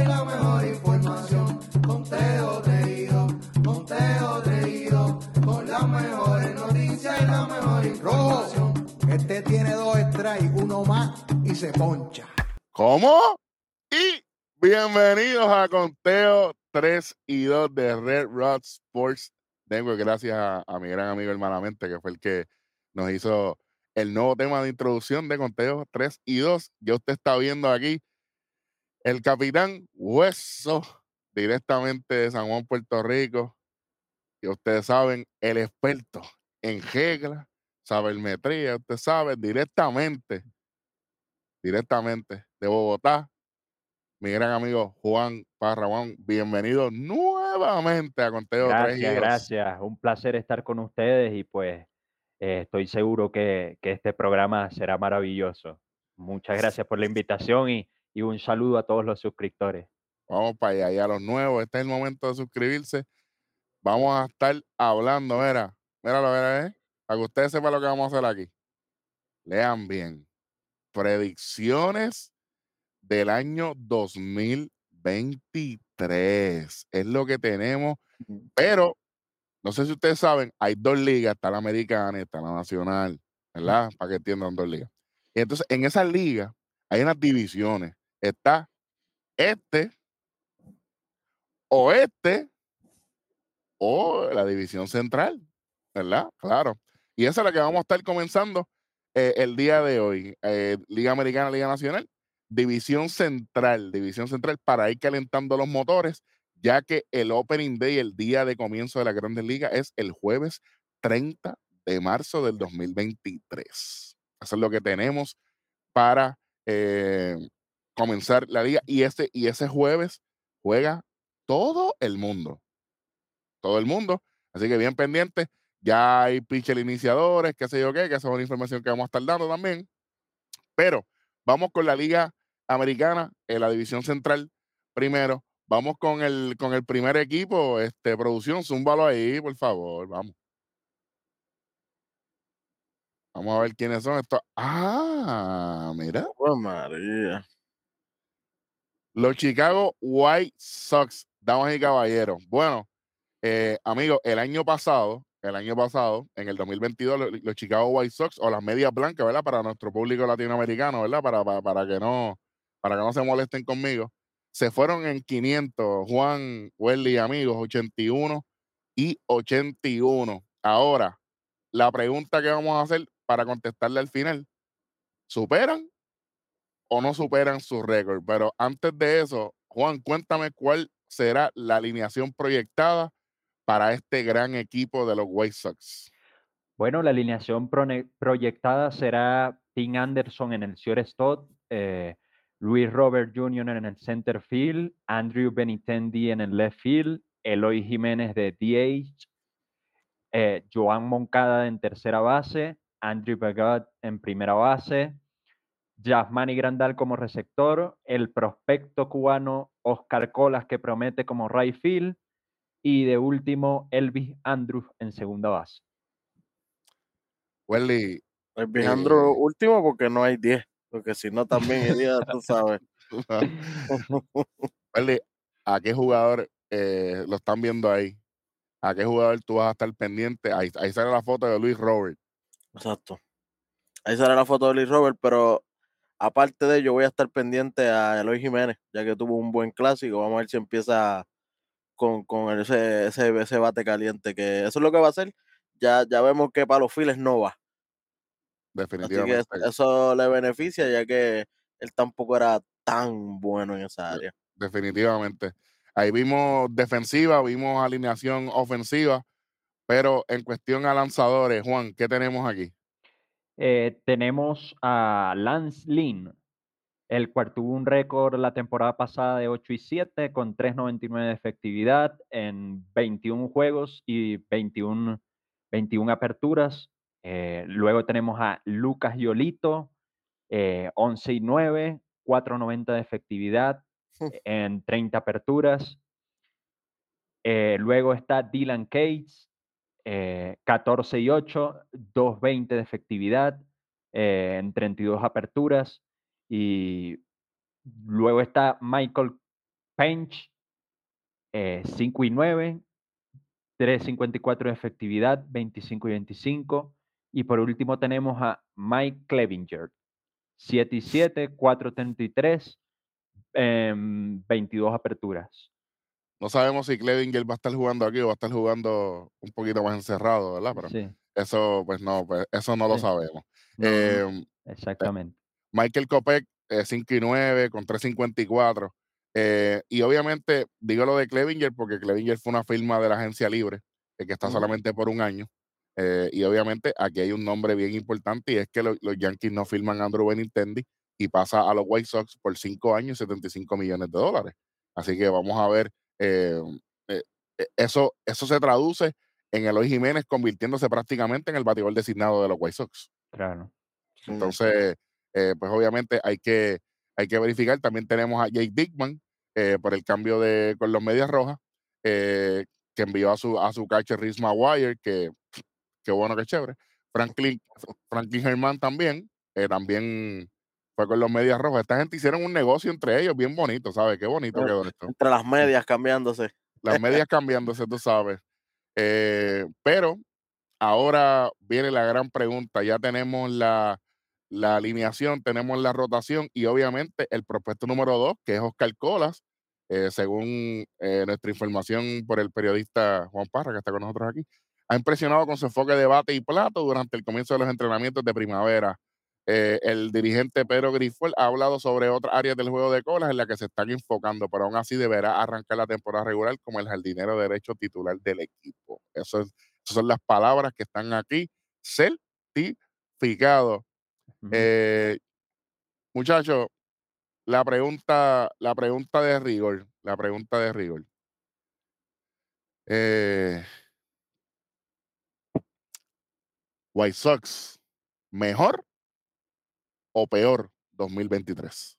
y la mejor información. Conteo de conteo de con las mejores noticias y la mejor información. Este tiene dos strikes, uno más y se poncha. ¿Cómo? Y bienvenidos a Conteo 3 y 2 de Red Rod Sports Network. Gracias a, a mi gran amigo hermanamente, que fue el que nos hizo el nuevo tema de introducción de Conteo 3 y 2. Ya usted está viendo aquí el capitán Hueso, directamente de San Juan, Puerto Rico. Y ustedes saben, el experto en reglas, sabermetría, usted sabe, directamente, directamente de Bogotá, mi gran amigo Juan Parrabón. Bienvenido nuevamente a Conteo gracias, 3 y 2. Gracias, un placer estar con ustedes y pues eh, estoy seguro que, que, este programa será maravilloso. Muchas gracias por la invitación y, y un saludo a todos los suscriptores. Vamos para allá, y a los nuevos, este es el momento de suscribirse. Vamos a estar hablando, mira, míralo, mira, ¿eh? para que ustedes sepan lo que vamos a hacer aquí. Lean bien. Predicciones del año 2023. Es lo que tenemos, pero no sé si ustedes saben, hay dos ligas, está la americana y está la nacional, ¿verdad? Para que entiendan dos ligas. Y entonces, en esas ligas hay unas divisiones. Está este, oeste o la división central, ¿verdad? Claro. Y esa es la que vamos a estar comenzando eh, el día de hoy. Eh, liga Americana, Liga Nacional, División Central, División Central, para ir calentando los motores, ya que el Opening Day, el día de comienzo de la Grandes Ligas, es el jueves 30 de marzo del 2023. Eso es lo que tenemos para eh, comenzar la liga. Y ese, y ese jueves juega todo el mundo. Todo el mundo. Así que bien pendiente. Ya hay pitcher iniciadores, qué sé yo qué, que esa es una información que vamos a estar dando también. Pero vamos con la Liga Americana, en la División Central primero. Vamos con el, con el primer equipo, este, producción, zúmbalo ahí, por favor, vamos. Vamos a ver quiénes son estos. Ah, mira. Oh, María. Los Chicago White Sox, damas y caballeros. Bueno, eh, amigos, el año pasado, el año pasado, en el 2022, los, los, Chicago White Sox o las medias blancas, ¿verdad? Para nuestro público latinoamericano, ¿verdad? Para, para, que no, para que no se molesten conmigo. Se fueron en 500, Juan, Welly, amigos, 81 y 81. Ahora, la pregunta que vamos a hacer para contestarle al final, ¿superan o no superan su récord. Pero antes de eso, Juan, cuéntame cuál será la alineación proyectada para este gran equipo de los White Sox. Bueno, la alineación proyectada será Tim Anderson en el shortstop, eh, Luis Robert Jr. en el center field, Andrew Benitendi en el left field, Eloy Jiménez de DH, eh, Joan Moncada en tercera base, Andrew Bagot en primera base, Yasmani Grandal como receptor, el prospecto cubano Oscar Colas que promete como right field y de último Elvis Andrews en segunda base. Welly. Elvis eh, Andrews último porque no hay 10, porque si no también iría, tú sabes. Welly, ¿a qué jugador eh, lo están viendo ahí? ¿A qué jugador tú vas a estar pendiente? Ahí, ahí sale la foto de Luis Robert. Exacto. Ahí sale la foto de Luis Robert, pero aparte de ello, voy a estar pendiente a Eloy Jiménez, ya que tuvo un buen clásico. Vamos a ver si empieza con, con ese, ese, ese, bate caliente, que eso es lo que va a hacer. Ya, ya vemos que para los files no va. Definitivamente. Así que eso le beneficia, ya que él tampoco era tan bueno en esa área. Definitivamente. Ahí vimos defensiva, vimos alineación ofensiva, pero en cuestión a lanzadores, Juan, ¿qué tenemos aquí? Eh, tenemos a Lance Lynn, el cual tuvo un récord la temporada pasada de 8 y 7 con 3.99 de efectividad en 21 juegos y 21, 21 aperturas. Eh, luego tenemos a Lucas Yolito, eh, 11 y 9, 4.90 de efectividad en 30 aperturas. Eh, luego está Dylan Cates, 14 eh, y 8, 2.20 de efectividad eh, en 32 aperturas. Y luego está Michael Pench, 5 y 9, 3.54 de efectividad, 25 y 25. Y por último tenemos a Mike Clevinger, 7 y 7, 4.33, 22 aperturas. No sabemos si Clevinger va a estar jugando aquí o va a estar jugando un poquito más encerrado, ¿verdad? Pero Sí, eso, pues no, pues, eso no lo sabemos. no, Em, exactamente. Michael Kopech, eh, 5 y 9 con 354. Eh, y obviamente digo lo de Clevinger porque Clevinger fue una firma de la agencia libre eh, que está solamente por un año. Eh, y obviamente aquí hay un nombre bien importante y es que lo- los Yankees no firman a Andrew Benintendi y pasa a los White Sox por 5 años y 75 millones de dólares. Así que vamos a ver, eh, eh, eh, eso, eso se traduce en Eloy Jiménez convirtiéndose prácticamente en el batidor designado de los White Sox. Claro. Sí. Entonces, eh, pues obviamente hay que, hay que verificar. También tenemos a Jake Dickman eh, por el cambio de con los Medias Rojas, eh, que envió a su, a su catcher Rhys Maguire, que qué bueno, que chévere. Franklin, Franklin Germán también, eh, también fue con los Medias Rojas. Esta gente hicieron un negocio entre ellos bien bonito, ¿sabes? Qué bonito Eh, quedó esto. Entre las medias cambiándose. Las medias cambiándose, tú sabes. Eh, pero ahora viene la gran pregunta. Ya tenemos la, la alineación, tenemos la rotación y obviamente el propuesto número dos, que es Oscar Colas, eh, según eh, nuestra información por el periodista Juan Parra, que está con nosotros aquí, ha impresionado con su enfoque de bate y plato durante el comienzo de los entrenamientos de primavera. Eh, el dirigente Pedro Grifol ha hablado sobre otras áreas del juego de colas en las que se están enfocando, pero aún así deberá arrancar la temporada regular como el jardinero derecho titular del equipo. Eso es, esas son las palabras que están aquí certificados. Ujú. Eh, muchachos, la pregunta, la pregunta de rigor, la pregunta de rigor. Eh, White Sox, ¿mejor o peor 2023?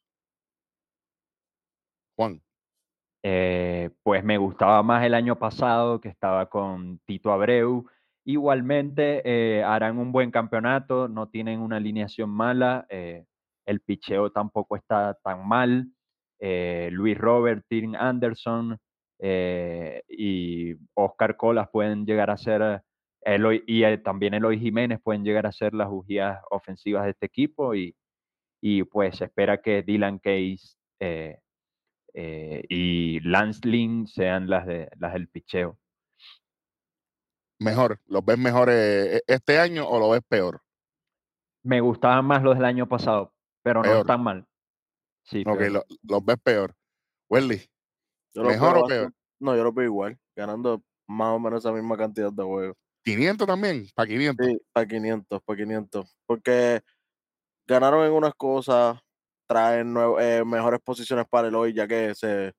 Juan, Eh, pues me gustaba más el año pasado que estaba con Tito Abreu. Igualmente eh, harán un buen campeonato, no tienen una alineación mala, eh, el picheo tampoco está tan mal. Luis Robert, Tim Anderson y Oscar Colas pueden llegar a ser, Eloy- y eh, también Eloy Jiménez pueden llegar a ser las bujías ofensivas de este equipo y, y pues se espera que Dylan Case eh, eh, y Lance Lynn sean las, de, las del picheo. mejor, ¿los ves mejores eh, este año o lo ves peor? Me gustaban más los del año pasado, pero no están mal. Sí, Ok, peor. lo- los ves peor. Welly, Yo los ¿Mejor o peor? No, yo lo veo igual, ganando más o menos esa misma cantidad de juegos. 500 también, para 500. Sí, para 500, para 500. Porque ganaron en unas cosas, traen eh, mejores posiciones para el hoy, ya que se,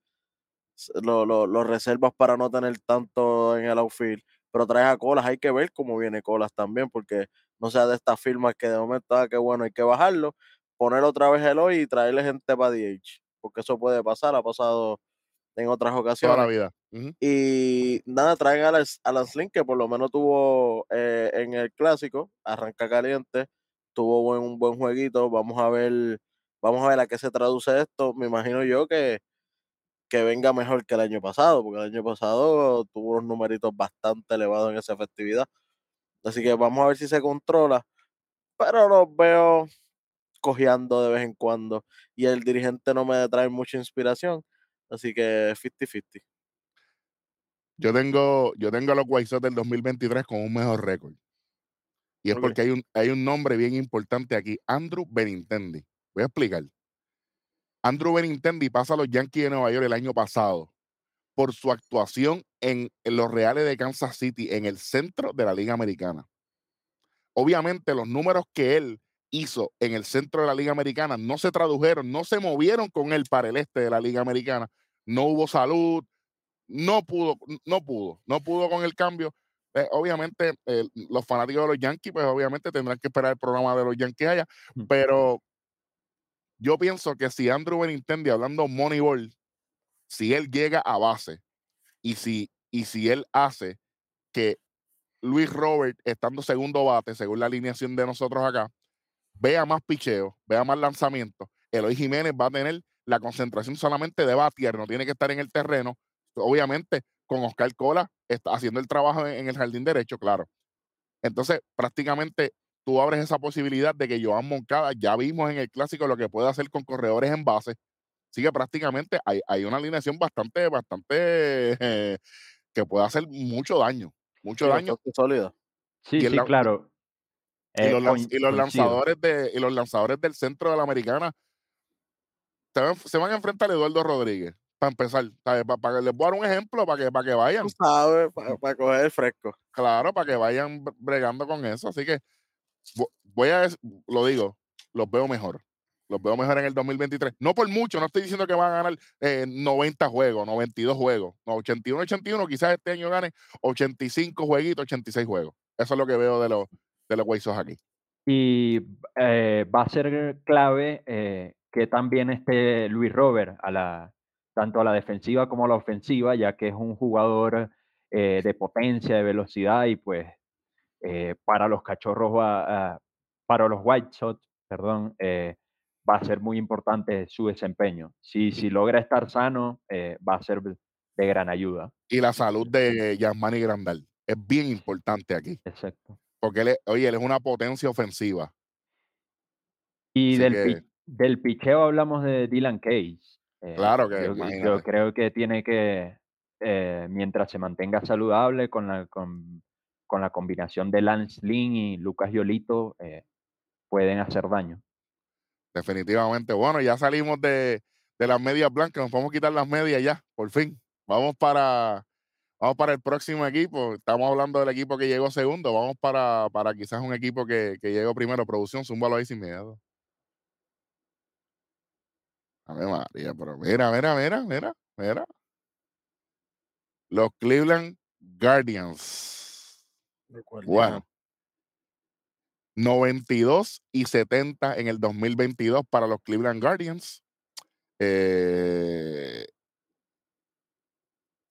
se- lo, lo- lo reservas para no tener tanto en el outfield. Pero traes a Colas, hay que ver cómo viene Colas también, porque no sea de estas firmas que de momento, ah, que bueno, hay que bajarlo, poner otra vez el hoy y traerle gente para DH. Porque eso puede pasar, ha pasado en otras toda ocasiones. la vida. Ujú. Y nada, traen a Lance, a Lance Lynn, que por lo menos tuvo eh, en el clásico, arranca caliente, tuvo buen, un buen jueguito. Vamos a ver, vamos a ver a qué se traduce esto. Me imagino yo que, que venga mejor que el año pasado, porque el año pasado tuvo unos numeritos bastante elevados en esa efectividad. Así que vamos a ver si se controla. Pero los veo cojeando de vez en cuando. Y el dirigente no me trae mucha inspiración. Así que 50-50. Yo tengo, yo tengo a los White Sox del 2023 con un mejor récord. Y es porque hay un, hay un nombre bien importante aquí, Andrew Benintendi. Voy a explicar. Andrew Benintendi pasa a los Yankees de Nueva York el año pasado por su actuación en, en los Reales de Kansas City, en el centro de la Liga Americana. Obviamente los números que él hizo en el centro de la Liga Americana no se tradujeron, no se movieron con él para el este de la Liga Americana. No hubo salud, no pudo, no pudo, no pudo con el cambio. Eh, obviamente, eh, los fanáticos de los Yankees, pues obviamente tendrán que esperar el programa de los Yankees allá, Mm. pero yo pienso que si Andrew Benintendi, hablando Moneyball, si él llega a base y si, y si él hace que Luis Robert, estando segundo bate, según la alineación de nosotros acá, vea más picheo, vea más lanzamientos, Eloy Jiménez va a tener la concentración solamente de batear, no tiene que estar en el terreno. Obviamente, con Oscar Cola está haciendo el trabajo en, en el jardín derecho, claro. Entonces, prácticamente tú abres esa posibilidad de que Joan Moncada, ya vimos en el clásico lo que puede hacer con corredores en base. Así que prácticamente hay, hay una alineación bastante, bastante eh, que puede hacer mucho daño. Mucho Sí, daño. sólida. Sí, sí, la- claro. Y Eh, los, y los lanzadores de, y los lanzadores del centro de la americana se van, se van a enfrentar a Eduardo Rodríguez. Para empezar, ¿sabes? Pa- para, les voy a dar un ejemplo para que, para que vayan. Tú sabes, para coger el fresco. Claro, para que vayan bre- bregando con eso. Así que vo- voy a, lo digo, los veo mejor. Los veo mejor en el 2023. No por mucho, no estoy diciendo que van a ganar eh, 90 juegos, 92 juegos. No, 81, 81, quizás este año gane 85 jueguitos, 86 juegos. Eso es lo que veo de los, de los aquí. Y eh, va a ser clave eh, que también esté Luis Robert a la, tanto a la defensiva como a la ofensiva, ya que es un jugador eh, de potencia, de velocidad y pues eh, para los cachorros va a- para los White Sox, perdón, eh, va a ser muy importante su desempeño. Si, si logra estar sano, eh, va a ser de gran ayuda. Y la salud de Yasmani Grandal es bien importante aquí. Exacto. Porque él es, oye, él es una potencia ofensiva. Y Así del, que- del picheo hablamos de Dylan Case. eh, Claro que, yo, yo creo que tiene que, eh, mientras se mantenga saludable con la, con, con la combinación de Lance Lynn y Lucas Yolito, eh, pueden hacer daño. Definitivamente. Bueno, ya salimos de, de las medias blancas, nos podemos quitar las medias ya, por fin. Vamos para, vamos para el próximo equipo. Estamos hablando del equipo que llegó segundo. Vamos para, para quizás un equipo que, que llegó primero. Producción, zúmbalo ahí sin miedo. A ver, María, pero mira, mira, mira, mira, mira. Los Cleveland Guardians. Bueno. 92 y 70 en el 2022 para los Cleveland Guardians. Eh,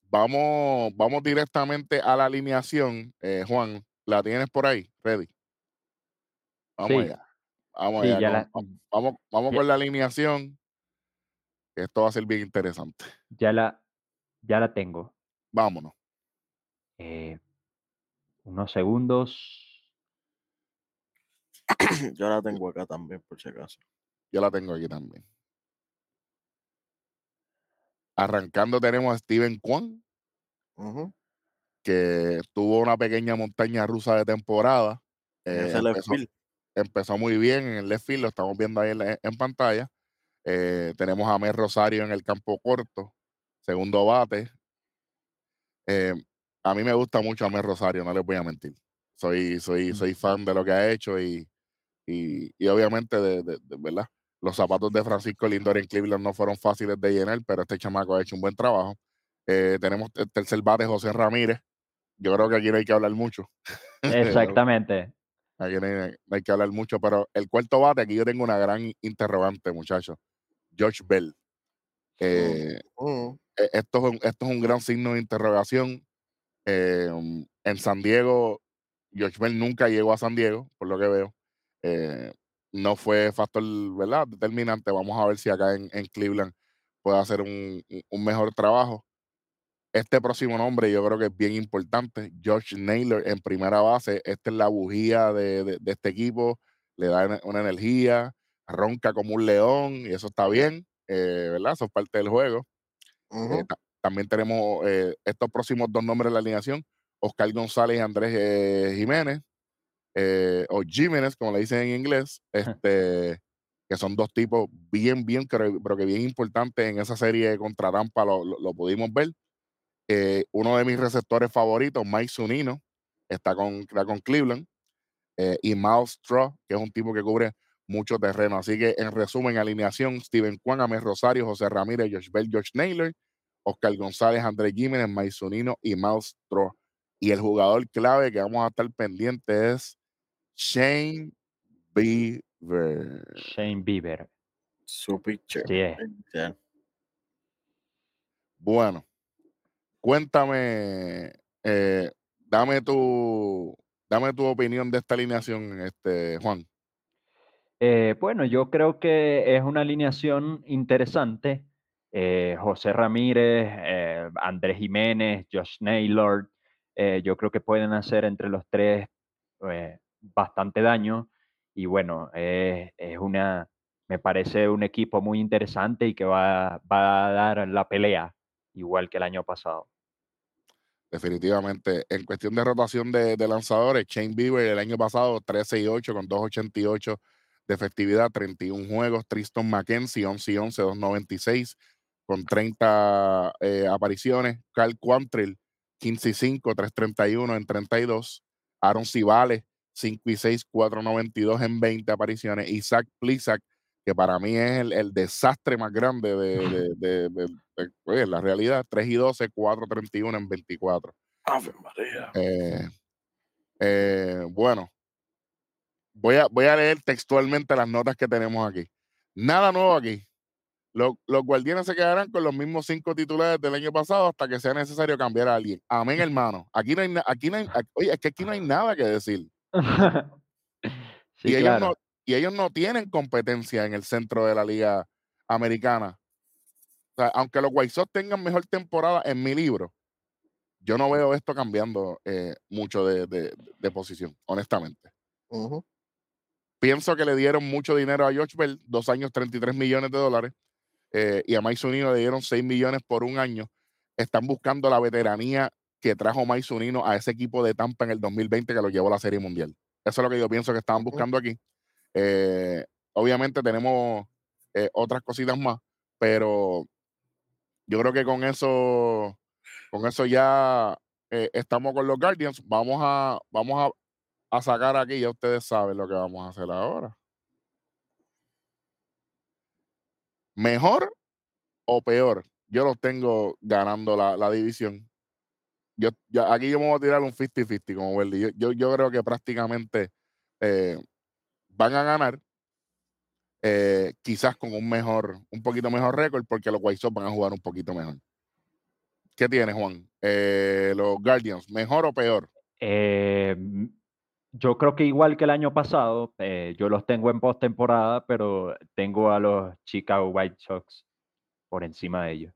vamos, vamos directamente a la alineación. Eh, Juan, ¿la tienes por ahí? Ready. Vamos Sí. allá. Vamos Sí, allá. con- la, va- vamos vamos con la alineación. Esto va a ser bien interesante. ya la, ya la tengo. Vámonos. Eh, unos segundos. Yo la tengo acá también, por si acaso. Yo la tengo aquí también. Arrancando tenemos a Steven Kwan, que tuvo una pequeña montaña rusa de temporada. Eh, empezó, empezó muy bien en el left field, lo estamos viendo ahí en, la- en pantalla. Eh, tenemos a Mer Rosario en el campo corto, segundo bate. Eh, a mí me gusta mucho a Mer Rosario, no les voy a mentir. Soy, soy, soy fan de lo que ha hecho y, y, y obviamente de, de- de- ¿verdad? Los zapatos de Francisco Lindor en Cleveland no fueron fáciles de llenar, pero este chamaco ha hecho un buen trabajo. Eh, tenemos el tercer bate, José Ramírez. Yo creo que aquí no hay que hablar mucho. Exactamente. Aquí no hay, no hay que hablar mucho, pero el cuarto bate, aquí yo tengo una gran interrogante, muchachos. George Bell. Eh, Ujú. e- esto, es un, esto es un gran signo de interrogación. Eh, um, en San Diego, George Bell nunca llegó a San Diego, por lo que veo. Eh, no fue factor ¿verdad? determinante. Vamos a ver si acá en, en Cleveland puede hacer un, un- mejor trabajo. Este próximo nombre yo creo que es bien importante. George Naylor en primera base. Esta es la bujía de, de- de este equipo. Le da una energía, ronca como un león y eso está bien, eh, ¿verdad? Eso es parte del juego. Eh, ta- también tenemos eh, estos próximos dos nombres de la alineación, Oscar González y Andrés eh, Jiménez, eh, o Jiménez, como le dicen en inglés, este, que son dos tipos bien, bien, creo- pero que bien importantes en esa serie contra Tampa, lo, lo- lo pudimos ver. Uno de mis receptores favoritos, Mike Zunino, está con, está con Cleveland, y Miles Straw, que es un tipo que cubre mucho terreno. Así que, en resumen, alineación, Steven Kwan, Amés Rosario, José Ramírez, Josh Bell, George Naylor, Oscar González, Andrés Jiménez, Maizunino y Miles Straw. Y el jugador clave que vamos a estar pendiente es Shane Beaver. Shane Bieber. Su pitcher. Sí, es. Ya. Bueno, cuéntame, eh, dame tu, dame tu opinión de esta alineación, este, Juan. Eh, bueno, yo creo que es una alineación interesante. Eh, José Ramírez, eh, Andrés Jiménez, Josh Naylor, yo creo que pueden hacer entre los tres bastante daño. Y bueno, es una, me parece un equipo muy interesante y que va, a dar la pelea, igual que el año pasado. Definitivamente. En cuestión de rotación de, de lanzadores, Shane Bieber el año pasado 13 y 8 con 2.88 de efectividad, 31 juegos. Tristan McKenzie 11 y 11, 2.96 con 30 eh, apariciones. Carl Quantrill 15 y 5, 3.31 en 32. Aaron Civales 5 y 6, 4.92 en 20 apariciones. Isaac Plisak, que para mí es el, el desastre más grande de, de- de- de- la realidad, 3 y 12, 4.31 en 24. Ave María. Eh, eh, bueno, voy a, voy a leer textualmente las notas que tenemos aquí. Nada nuevo aquí. Los, los guardianes se quedarán con los mismos cinco titulares del año pasado hasta que sea necesario cambiar a alguien. Amén, hermano. Aquí no hay, aquí no hay, aquí- oye, es que aquí no hay nada que decir. Sí, y, ellos claro. no, y ellos no tienen competencia en el centro de la liga americana. O sea, aunque los White Sox tengan mejor temporada en mi libro, yo no veo esto cambiando eh, mucho de, de- de posición, honestamente. Ujú. Pienso que le dieron mucho dinero a George Bell, dos años, 33 millones de dólares, eh, y a Mike Zunino le dieron 6 millones por un año. Están buscando la veteranía que trajo Mike Zunino a ese equipo de Tampa en el 2020 que lo llevó a la Serie Mundial. Eso es lo que yo pienso que estaban buscando aquí. Eh, obviamente tenemos eh, otras cositas más, pero yo creo que con eso, con eso ya eh, estamos con los Guardians. Vamos a, vamos a, sacar aquí, ya ustedes saben lo que vamos a hacer ahora. ¿Mejor o peor? Yo los tengo ganando la, la división. Yo, aquí yo me voy a tirar un 50-50 como Welly. Yo, yo, creo que prácticamente eh, van a ganar eh, quizás con un mejor, un poquito mejor récord porque los White Sox van a jugar un poquito mejor. ¿Qué tienes, Juan? Eh, los Guardians, ¿mejor o peor? Eh, yo creo que igual que el año pasado, eh, yo los tengo en postemporada, pero tengo a los Chicago White Sox por encima de ellos.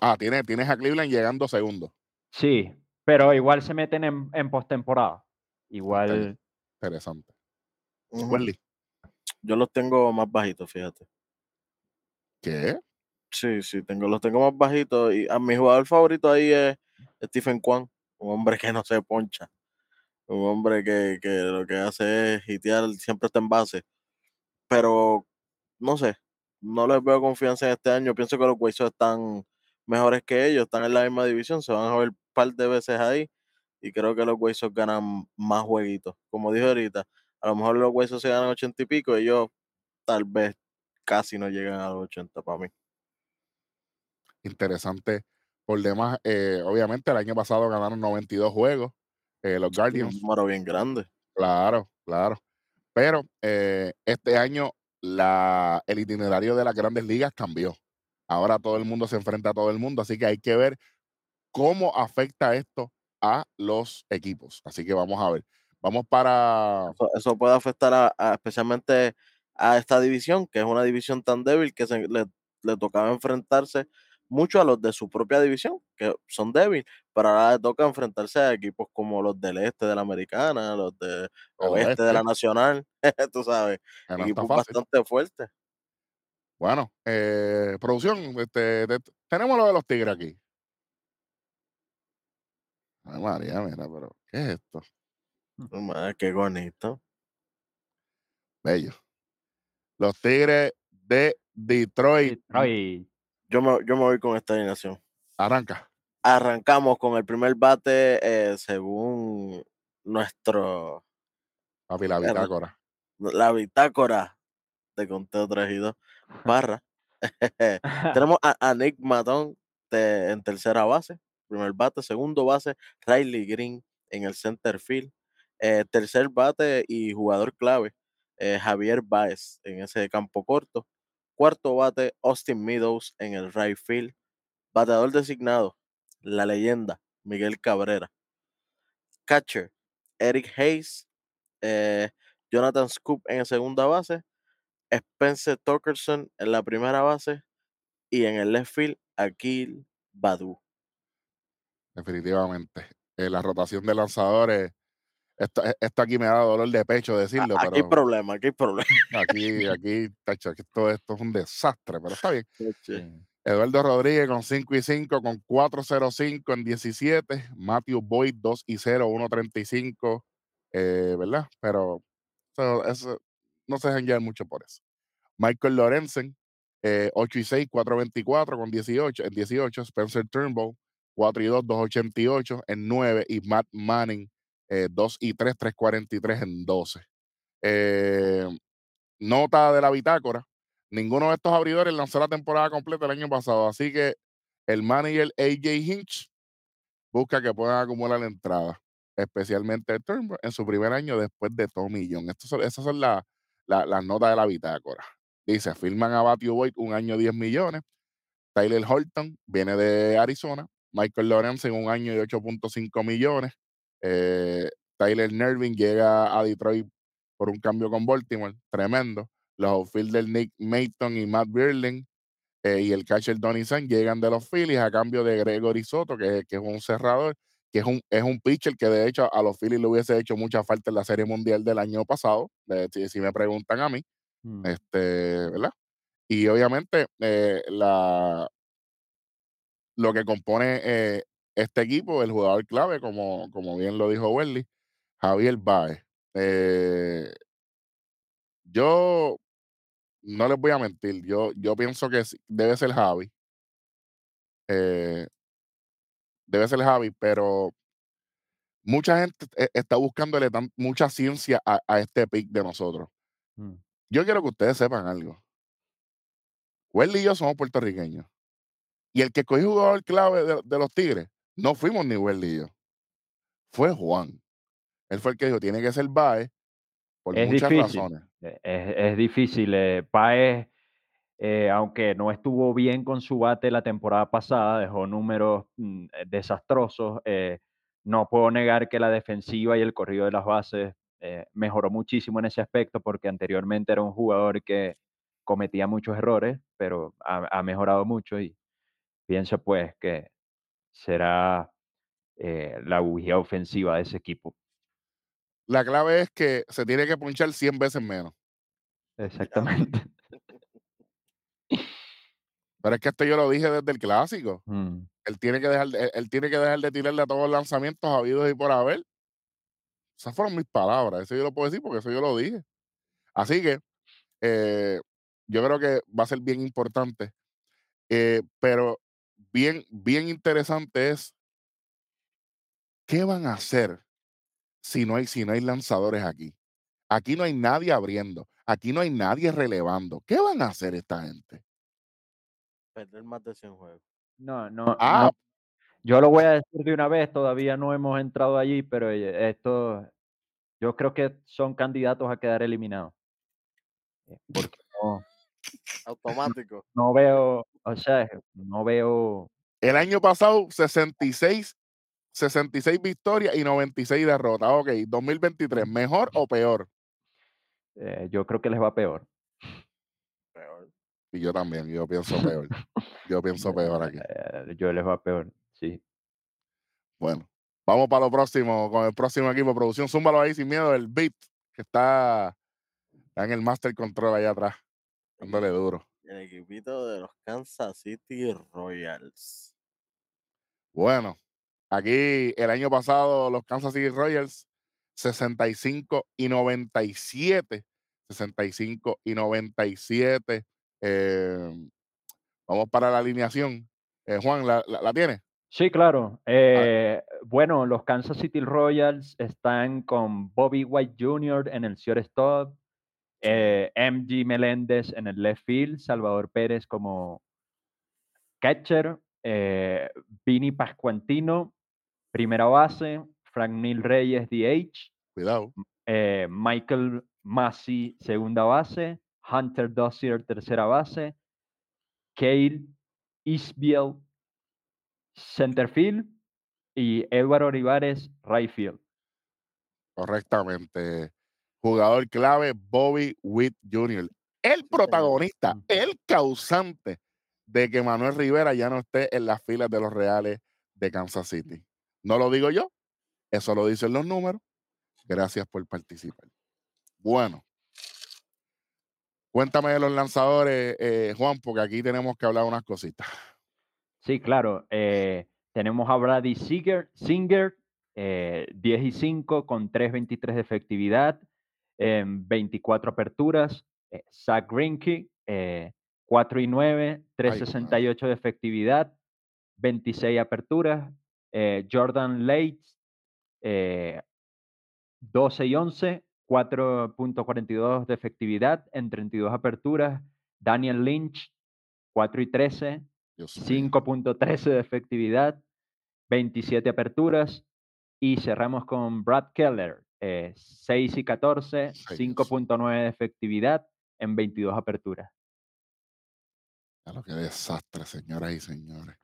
Ah, tienes, tienes a Cleveland llegando segundo. Sí, pero igual se meten en, en postemporada. Igual, Interesante. Welly, Yo los tengo más bajitos, fíjate. ¿qué? Sí, sí, tengo, los tengo más bajitos. Y a mi jugador favorito ahí es Stephen Kwan, un hombre que no se poncha. Un hombre que, que lo que hace es hitear, siempre está en base. Pero no sé, no les veo confianza en este año. Pienso que los White Sox están mejores que ellos, están en la misma división, se van a ver un par de veces ahí. Y creo que los Sox ganan más jueguitos. Como dije ahorita, a lo mejor los White Sox se ganan 80 y pico, ellos tal vez casi no llegan a los 80 para mí. Interesante. Por demás, eh, obviamente el año pasado ganaron 92 juegos. Eh, los Un Guardians, número bien grande. claro, claro. Pero eh, este año la, el itinerario de las grandes ligas cambió. Ahora todo el mundo se enfrenta a todo el mundo, así que hay que ver cómo afecta esto a los equipos. Así que vamos a ver. Vamos para Eso, eso puede afectar a, a- especialmente a esta división, que es una división tan débil que se, le, le tocaba enfrentarse mucho a los de su propia división, que son débiles, pero ahora le toca enfrentarse a equipos como los del este de la americana, los de el oeste de la nacional, tú sabes, no equipos bastante fuertes. Bueno, eh, producción, este, de- tenemos lo de los tigres aquí. Ay, María, mira, pero ¿qué es esto? Madre, Qué bonito. Bello. Los tigres de Detroit. Detroit. Yo me, yo me voy con esta alineación. Arranca. Arrancamos con el primer bate eh, según nuestro Papi, la bitácora. la bitácora de conteo 3 y 2. Barra. Tenemos a, a Nick Matón de- en tercera base, primer bate, segundo base, Riley Green en el center field, eh, tercer bate y jugador clave, eh, Javier Baez en ese campo corto, cuarto bate, Austin Meadows en el right field, bateador designado, la leyenda, Miguel Cabrera, catcher, Eric Hayes, eh, Jonathan Scoop en segunda base, Spencer Torkelson en la primera base y en el left field Akil Badu. Definitivamente. Eh, la rotación de lanzadores, esto, e- esto aquí me da dolor de pecho decirlo, Aquí hay pero problema, aquí hay problema. aquí, aquí, tacho, aquí esto, esto es un desastre, pero está bien. Sí. Eduardo Rodríguez con 5 y 5, con 4-0-5 en 17. Matthew Boyd 2 y 0, 1-35, eh, ¿verdad? Pero eso, eso- no se dejan llevar mucho por eso. Michael Lorenzen, eh, 8 y 6, 4-24 con 18, en 18. Spencer Turnbull, 4 y 2, 2-88 en 9. Y Matt Manning, eh, 2 y 3, 3-43 en 12. Eh, nota de la bitácora. Ninguno de estos abridores lanzó la temporada completa el año pasado, así que el manager AJ Hinch busca que puedan acumular entradas, especialmente el en su primer año después de Tommy John. Estos son- son la- la- las notas de la bitácora. Dice, firman a Batio Boyd un año 10 millones. Tyler Horton viene de Arizona. Michael Lawrence en un año de 8.5 millones. Eh, Tyler Nervin llega a Detroit por un cambio con Baltimore. Tremendo. Los outfielders Nick Mayton y Matt Birling eh, y el catcher Donny San llegan de los Phillies a cambio de Gregory Soto, que, que es un cerrador, que es un, es un pitcher que de hecho a los Phillies le hubiese hecho mucha falta en la Serie Mundial del año pasado, eh, si, si me preguntan a mí, Mm. este, ¿verdad? Y obviamente eh, la, lo que compone este equipo, el jugador clave, como, como bien lo dijo Welly, Javier Baez. Eh, yo no les voy a mentir, yo, yo pienso que debe ser Javi. Eh, debe ser Javi, pero mucha gente e- está buscándole tan- mucha ciencia a, a este pick de nosotros. Mm. Yo quiero que ustedes sepan algo. Welly y yo somos puertorriqueños. Y el que cogió jugador clave de, de los Tigres, no fuimos ni Welly y yo. Fue Juan. Él fue el que dijo, tiene que ser Baez por Es muchas difícil. razones. Eh, Es, es difícil. eh, Páez, eh, aunque no estuvo bien con su bate la temporada pasada, dejó números mm, eh, desastrosos. eh, no puedo negar que la defensiva y el corrido de las bases mejoró muchísimo en ese aspecto porque anteriormente era un jugador que cometía muchos errores, pero ha, ha mejorado mucho y pienso pues que será eh, la bujía ofensiva de ese equipo. La clave es que se tiene que punchar 100 veces menos. Exactamente. Pero es que esto yo lo dije desde el clásico. Mm. Él tiene que dejar de, él- él tiene que dejar de tirarle a todos los lanzamientos habidos y por haber. Esas fueron mis palabras. Eso yo lo puedo decir porque eso yo lo dije. Así que eh, yo creo que va a ser bien importante. Eh, pero bien, bien interesante es qué van a hacer si no hay, si no hay lanzadores aquí. Aquí no hay nadie abriendo. Aquí no hay nadie relevando. ¿Qué van a hacer esta gente? Perder más de 100 juegos. No, no, Ah, no. Yo lo voy a decir de una vez, todavía no hemos entrado allí, pero eh, esto, yo creo que son candidatos a quedar eliminados. Eh, Porque no, Automático. no veo, o sea, no veo, el año pasado 66, 66 victorias y 96 derrotas. Ok, 2023, ¿mejor o peor? eh, yo creo que les va peor. Peor. Y yo también, yo pienso peor. Yo pienso peor aquí. Eh, yo les va peor, sí. Bueno, vamos para lo próximo, con el próximo equipo de producción. Zúmbalo ahí sin miedo, el beat, que está, está en el Master Control allá atrás, dándole duro. El equipito de los Kansas City Royals. Bueno, aquí el año pasado los Kansas City Royals 65 y 97. 65 y 97. Eh, vamos para la alineación. Eh, Juan, ¿la, la, la tiene? Sí, claro. Eh, bueno, los Kansas City Royals están con Bobby White Jr. en el shortstop, eh, MG Meléndez en el left field, Salvador Pérez como catcher, eh, Vini Pascuantino, primera base, Frank Neil Reyes, DH, Cuidado. eh, Michael Massey, segunda base, Hunter Dossier, tercera base, Cale Isbiel, center field, y Edward Olivares, right field. Correctamente. Jugador clave, Bobby Witt Jr. el protagonista, Mm. el causante de que Manuel Rivera ya no esté en las filas de los Reales de Kansas City. No lo digo yo, eso lo dicen los números. Gracias por participar. Bueno, cuéntame de los lanzadores, eh, Juan, porque aquí tenemos que hablar unas cositas. Sí, claro. eh, tenemos a Brady Singer, Singer eh, 10 y 5 con 3.23 de efectividad, 24 aperturas. eh, Zach Greinke, eh, 4 y 9, 3.68 de efectividad, 26 aperturas. eh, Jordan Lates, eh, 12 y 11, 4.42 de efectividad en 32 aperturas. Daniel Lynch, 4 y 13, Dios mío. 5.13 de efectividad, 27 aperturas. Y cerramos con Brad Keller, eh, 6 y 14, Dios. 5.9 de efectividad en 22 aperturas. Ya lo que desastre, señoras y señores.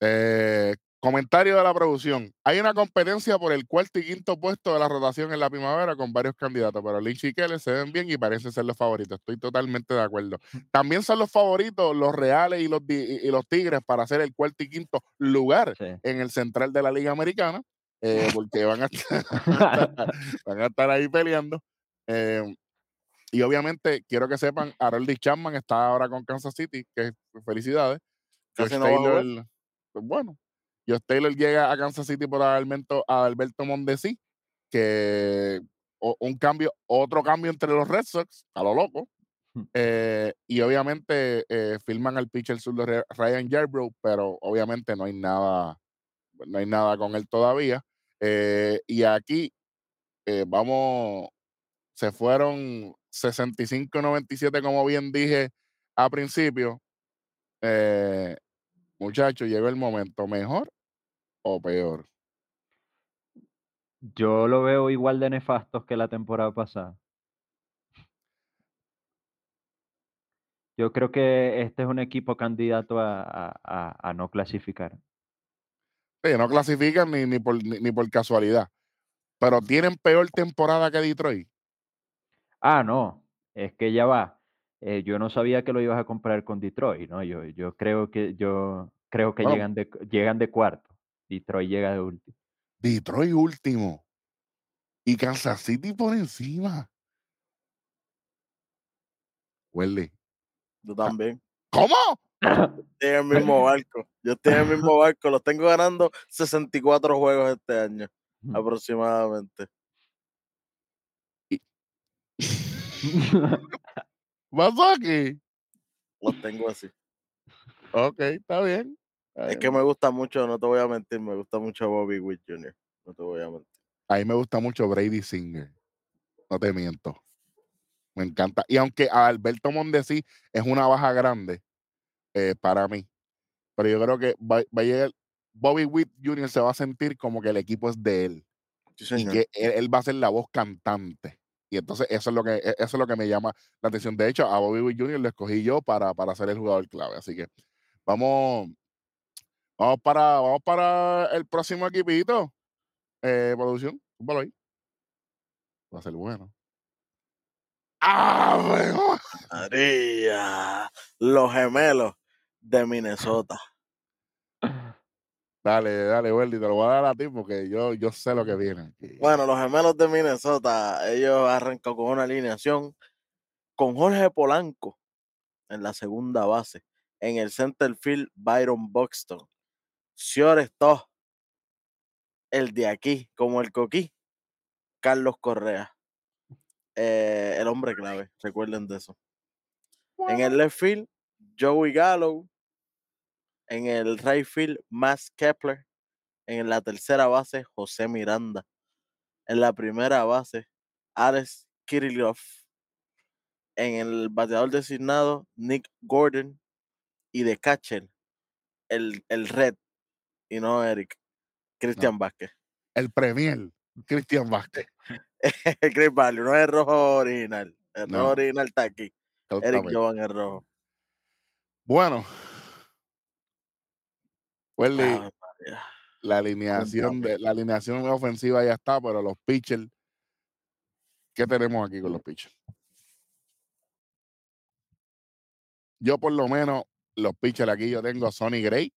Eh, comentario de la producción. Hay una competencia por el cuarto y quinto puesto de la rotación en la primavera con varios candidatos, pero Lynch y Keller se ven bien y parecen ser los favoritos. Estoy totalmente de acuerdo. También son los favoritos los Reales y los, Di- y los Tigres para hacer el cuarto y quinto lugar Sí. en el central de la Liga Americana, eh, porque van a estar, van a estar ahí peleando. Eh, y obviamente quiero que sepan, Harold Chapman está ahora con Kansas City, que felicidades. Casi Josh no. Taylor, pues bueno, Josh Taylor llega a Kansas City por Alberto, a Alberto Mondesi, que o- un cambio, otro cambio entre los Red Sox, a lo loco. Hmm. Eh, y obviamente eh, firman al pitcher sur de Re- Ryan Yarbrough, pero obviamente no hay nada, no hay nada con él todavía. Eh, y aquí eh, vamos, se fueron 65-97, como bien dije a principio. Eh, muchachos, llegó el momento, ¿mejor o peor? Yo lo veo igual de nefastos que la temporada pasada. Yo creo que este es un equipo candidato a no clasificar. Sí, no clasifican ni, ni, por, ni, ni por casualidad, pero tienen peor temporada que Detroit. Ah, no, es que ya va. eh, yo no sabía que lo ibas a comprar con Detroit, ¿no? Yo, yo creo que yo creo que Bueno. llegan de llegan de cuarto. Detroit llega de último. Detroit último. Y Kansas City por encima. Huele. Yo también. ¿Cómo? Estoy en el mismo barco. Yo estoy en el mismo barco. Los tengo ganando 64 juegos este año, aproximadamente. ¿Pasó aquí? Los tengo así. Ok, está bien. está Es bien. que me gusta mucho, no te voy a mentir, me gusta mucho Bobby Witt Jr. No te voy a mentir. A mí me gusta mucho Brady Singer. No te miento. Me encanta. Y aunque a Alberto Mondesi es una baja grande eh, para mí, pero yo creo que va, va a llegar. Bobby Witt Jr. se va a sentir como que el equipo es de él Sí, y que él, él va a ser la voz cantante. Y entonces eso es lo que e- eso es lo que me llama la atención. De hecho, a Bobby Witt Jr. lo escogí yo para, para ser el jugador clave. Así que vamos, vamos para, vamos para el próximo equipito. Eh, producción, súbalo ahí. Va a ser bueno. ¡Ah, bueno! María, los gemelos de Minnesota. Dale, dale, Welly, te lo voy a dar a ti porque yo, yo sé lo que viene. Bueno, los gemelos de Minnesota, ellos arrancan con una alineación con Jorge Polanco en la segunda base. En el center field, Byron Buxton. Sior el de aquí, como el coquí, Carlos Correa. Eh, el hombre clave, recuerden de eso. En el left field, Joey Gallo. En el right field, Max Kepler. En la tercera base, José Miranda. En la primera base, Alex Kirillov. En el bateador designado, Nick Gordon. Y de catcher, el, el red, y no Eric, Cristian Vázquez. El Premier, Cristian Vázquez. el Great Value, no es el rojo original. El rojo No. original está aquí. Eric. Jovan el rojo. Bueno. Welly, María. la alineación de la alineación ofensiva ya está, pero los pitchers, ¿qué tenemos aquí con los pitchers? yo por lo menos, los pitchers aquí yo tengo a Sonny Gray,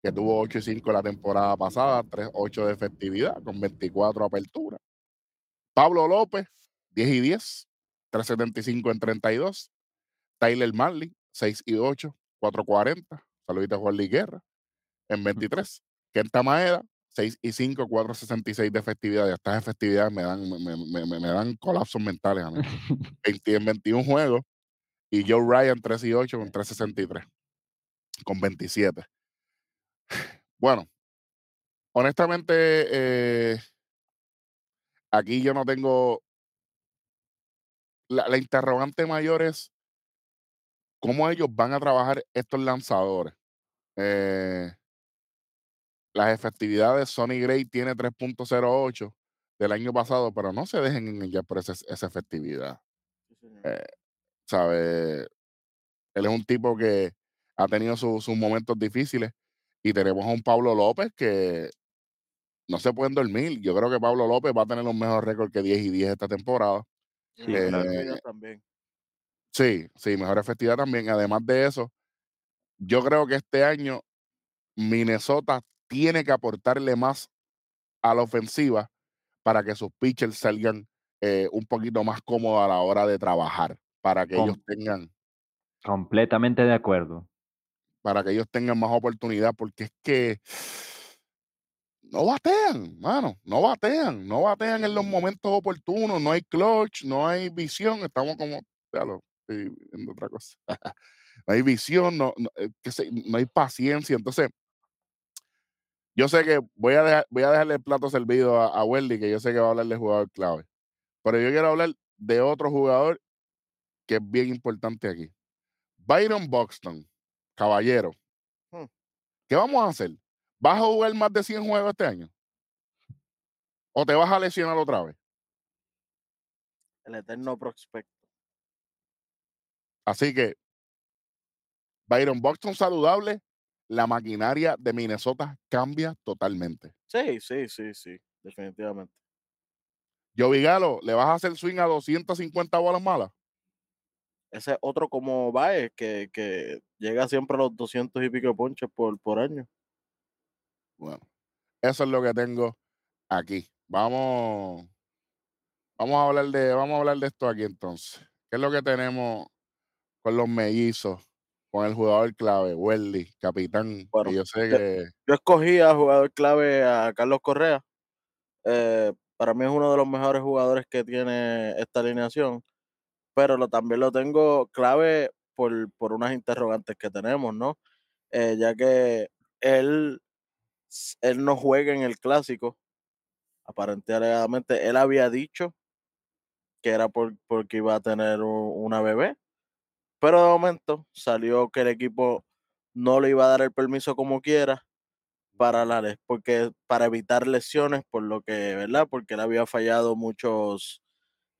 que tuvo 8 y 5 la temporada pasada, 3-8 de efectividad, con 24 aperturas. Pablo López, 10 y 10, 375 en 32. Tyler Marley, 6 y 8, 440. Saludita a Juan Guerra, en 23. Kenta Maeda, 6 y 5, 466 de efectividad. Y estas efectividades me dan, me, me, me, me dan colapsos mentales a mí. 20 en 21 juegos. Y Joe Ryan, 3 y 8 con 363. Con 27. Bueno, honestamente, eh, aquí yo no tengo. La, la interrogante mayor es cómo ellos van a trabajar estos lanzadores. Eh, las efectividades, Sonny Gray tiene 3.08 del año pasado, pero no se dejen engañar por esa, esa efectividad. Eh, ¿Sabe? Él es un tipo que ha tenido su- sus momentos difíciles y tenemos a un Pablo López que no se pueden dormir. Yo creo que Pablo López va a tener un mejor récord que 10 y 10 esta temporada. Sí, mejor Eh, también. Sí, sí, mejor efectividad también. Además de eso, yo creo que este año Minnesota tiene que aportarle más a la ofensiva para que sus pitchers salgan eh, un poquito más cómodos a la hora de trabajar, para que ellos tengan, completamente de acuerdo. para que ellos tengan más oportunidad, porque es que no batean, mano, no batean, no batean en los momentos oportunos, no hay clutch, no hay visión, estamos como, ya lo estoy viendo otra cosa. no hay visión, no, no, eh, que se- no hay paciencia. Entonces, yo sé que voy a, dejar- voy a dejarle el plato servido a, a Welly, que yo sé que va a hablar de jugador clave. Pero yo quiero hablar de otro jugador que es bien importante aquí. Byron Buxton, caballero. Hmm. ¿Qué vamos a hacer? ¿Vas a jugar más de 100 juegos este año? ¿O te vas a lesionar otra vez? El eterno prospecto. Así que, Byron Buxton saludable, la maquinaria de Minnesota cambia totalmente. Sí, sí, sí, sí, definitivamente. Joey Galo, ¿le vas a hacer swing a 250 bolas malas? Ese es otro como Baez que, que llega siempre a los 200 y pico ponches por, por año. Bueno, eso es lo que tengo aquí. Vamos, vamos a hablar de, vamos a hablar de esto aquí entonces. ¿Qué es lo que tenemos con los mellizos, con el jugador clave, Welly, capitán? Bueno, yo sé que Yo escogí a jugador clave a Carlos Correa. Eh, para mí es uno de los mejores jugadores que tiene esta alineación, pero lo, también lo tengo clave por, por unas interrogantes que tenemos, ¿no? Eh, ya que él, él no juega en el clásico, aparentemente él había dicho que era por, porque iba a tener un- una bebé, pero de momento salió que el equipo no le iba a dar el permiso como quiera para la porque para evitar lesiones por lo que verdad porque él había fallado muchos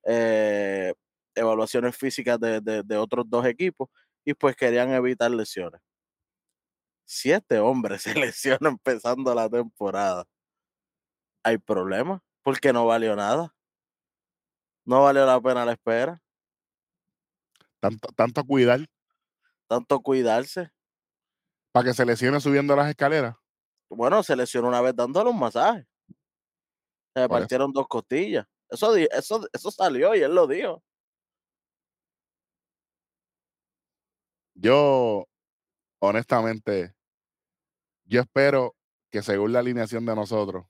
eh, evaluaciones físicas de, de- de otros dos equipos y pues querían evitar lesiones. Si este hombre se lesiona empezando la temporada hay problema porque no valió nada. No valió la pena la espera tanto, tanto cuidar tanto cuidarse para que se lesione subiendo las escaleras. bueno se lesionó una vez dándole un masaje se le partieron dos costillas eso, eso, eso salió y él lo dijo Yo, honestamente, yo espero que según la alineación de nosotros,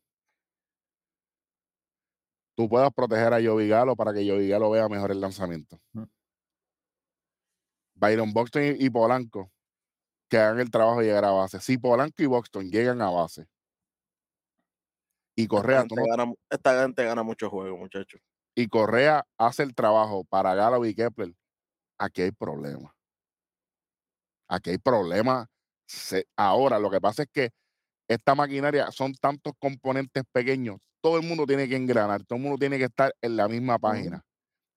tú puedas proteger a Galo para que Galo vea mejor el lanzamiento. Mm. Byron Buxton y, Polanco que hagan el trabajo de llegar a base. Si Polanco y Buxton llegan a base y Correa, esta, gente no- gana, esta gente gana muchos juegos, muchachos. y Correa hace el trabajo para Galo y Kepler, aquí hay problema. Aquí hay problema. Se- Ahora, lo que pasa es que esta maquinaria son tantos componentes pequeños, todo el mundo tiene que engranar, todo el mundo tiene que estar en la misma página.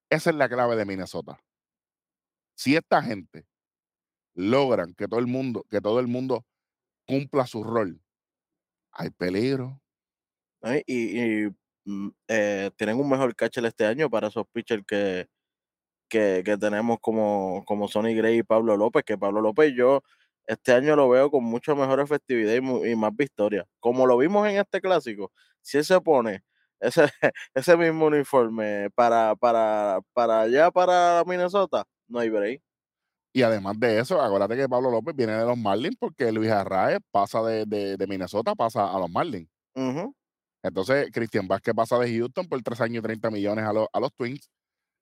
Esa es la clave de Minnesota. Si esta gente logran que todo el mundo, que todo el mundo cumpla su rol, hay peligro. Y, mm, eh, tienen un mejor catcher este año para esos pitchers que, que, tenemos como, como Sonny Gray y Pablo López, que Pablo López yo este año lo veo con mucha mejor efectividad y más victoria. Como lo vimos en este clásico, si él se pone ese, ese mismo uniforme para, para, para allá, para Minnesota, no hay break. Y además de eso, acuérdate que Pablo López viene de los Marlins porque Luis Arraez pasa de, de- de Minnesota, pasa a los Marlins. Entonces, Cristian Vázquez pasa de Houston por 3 años y 30 millones a, los- a los Twins.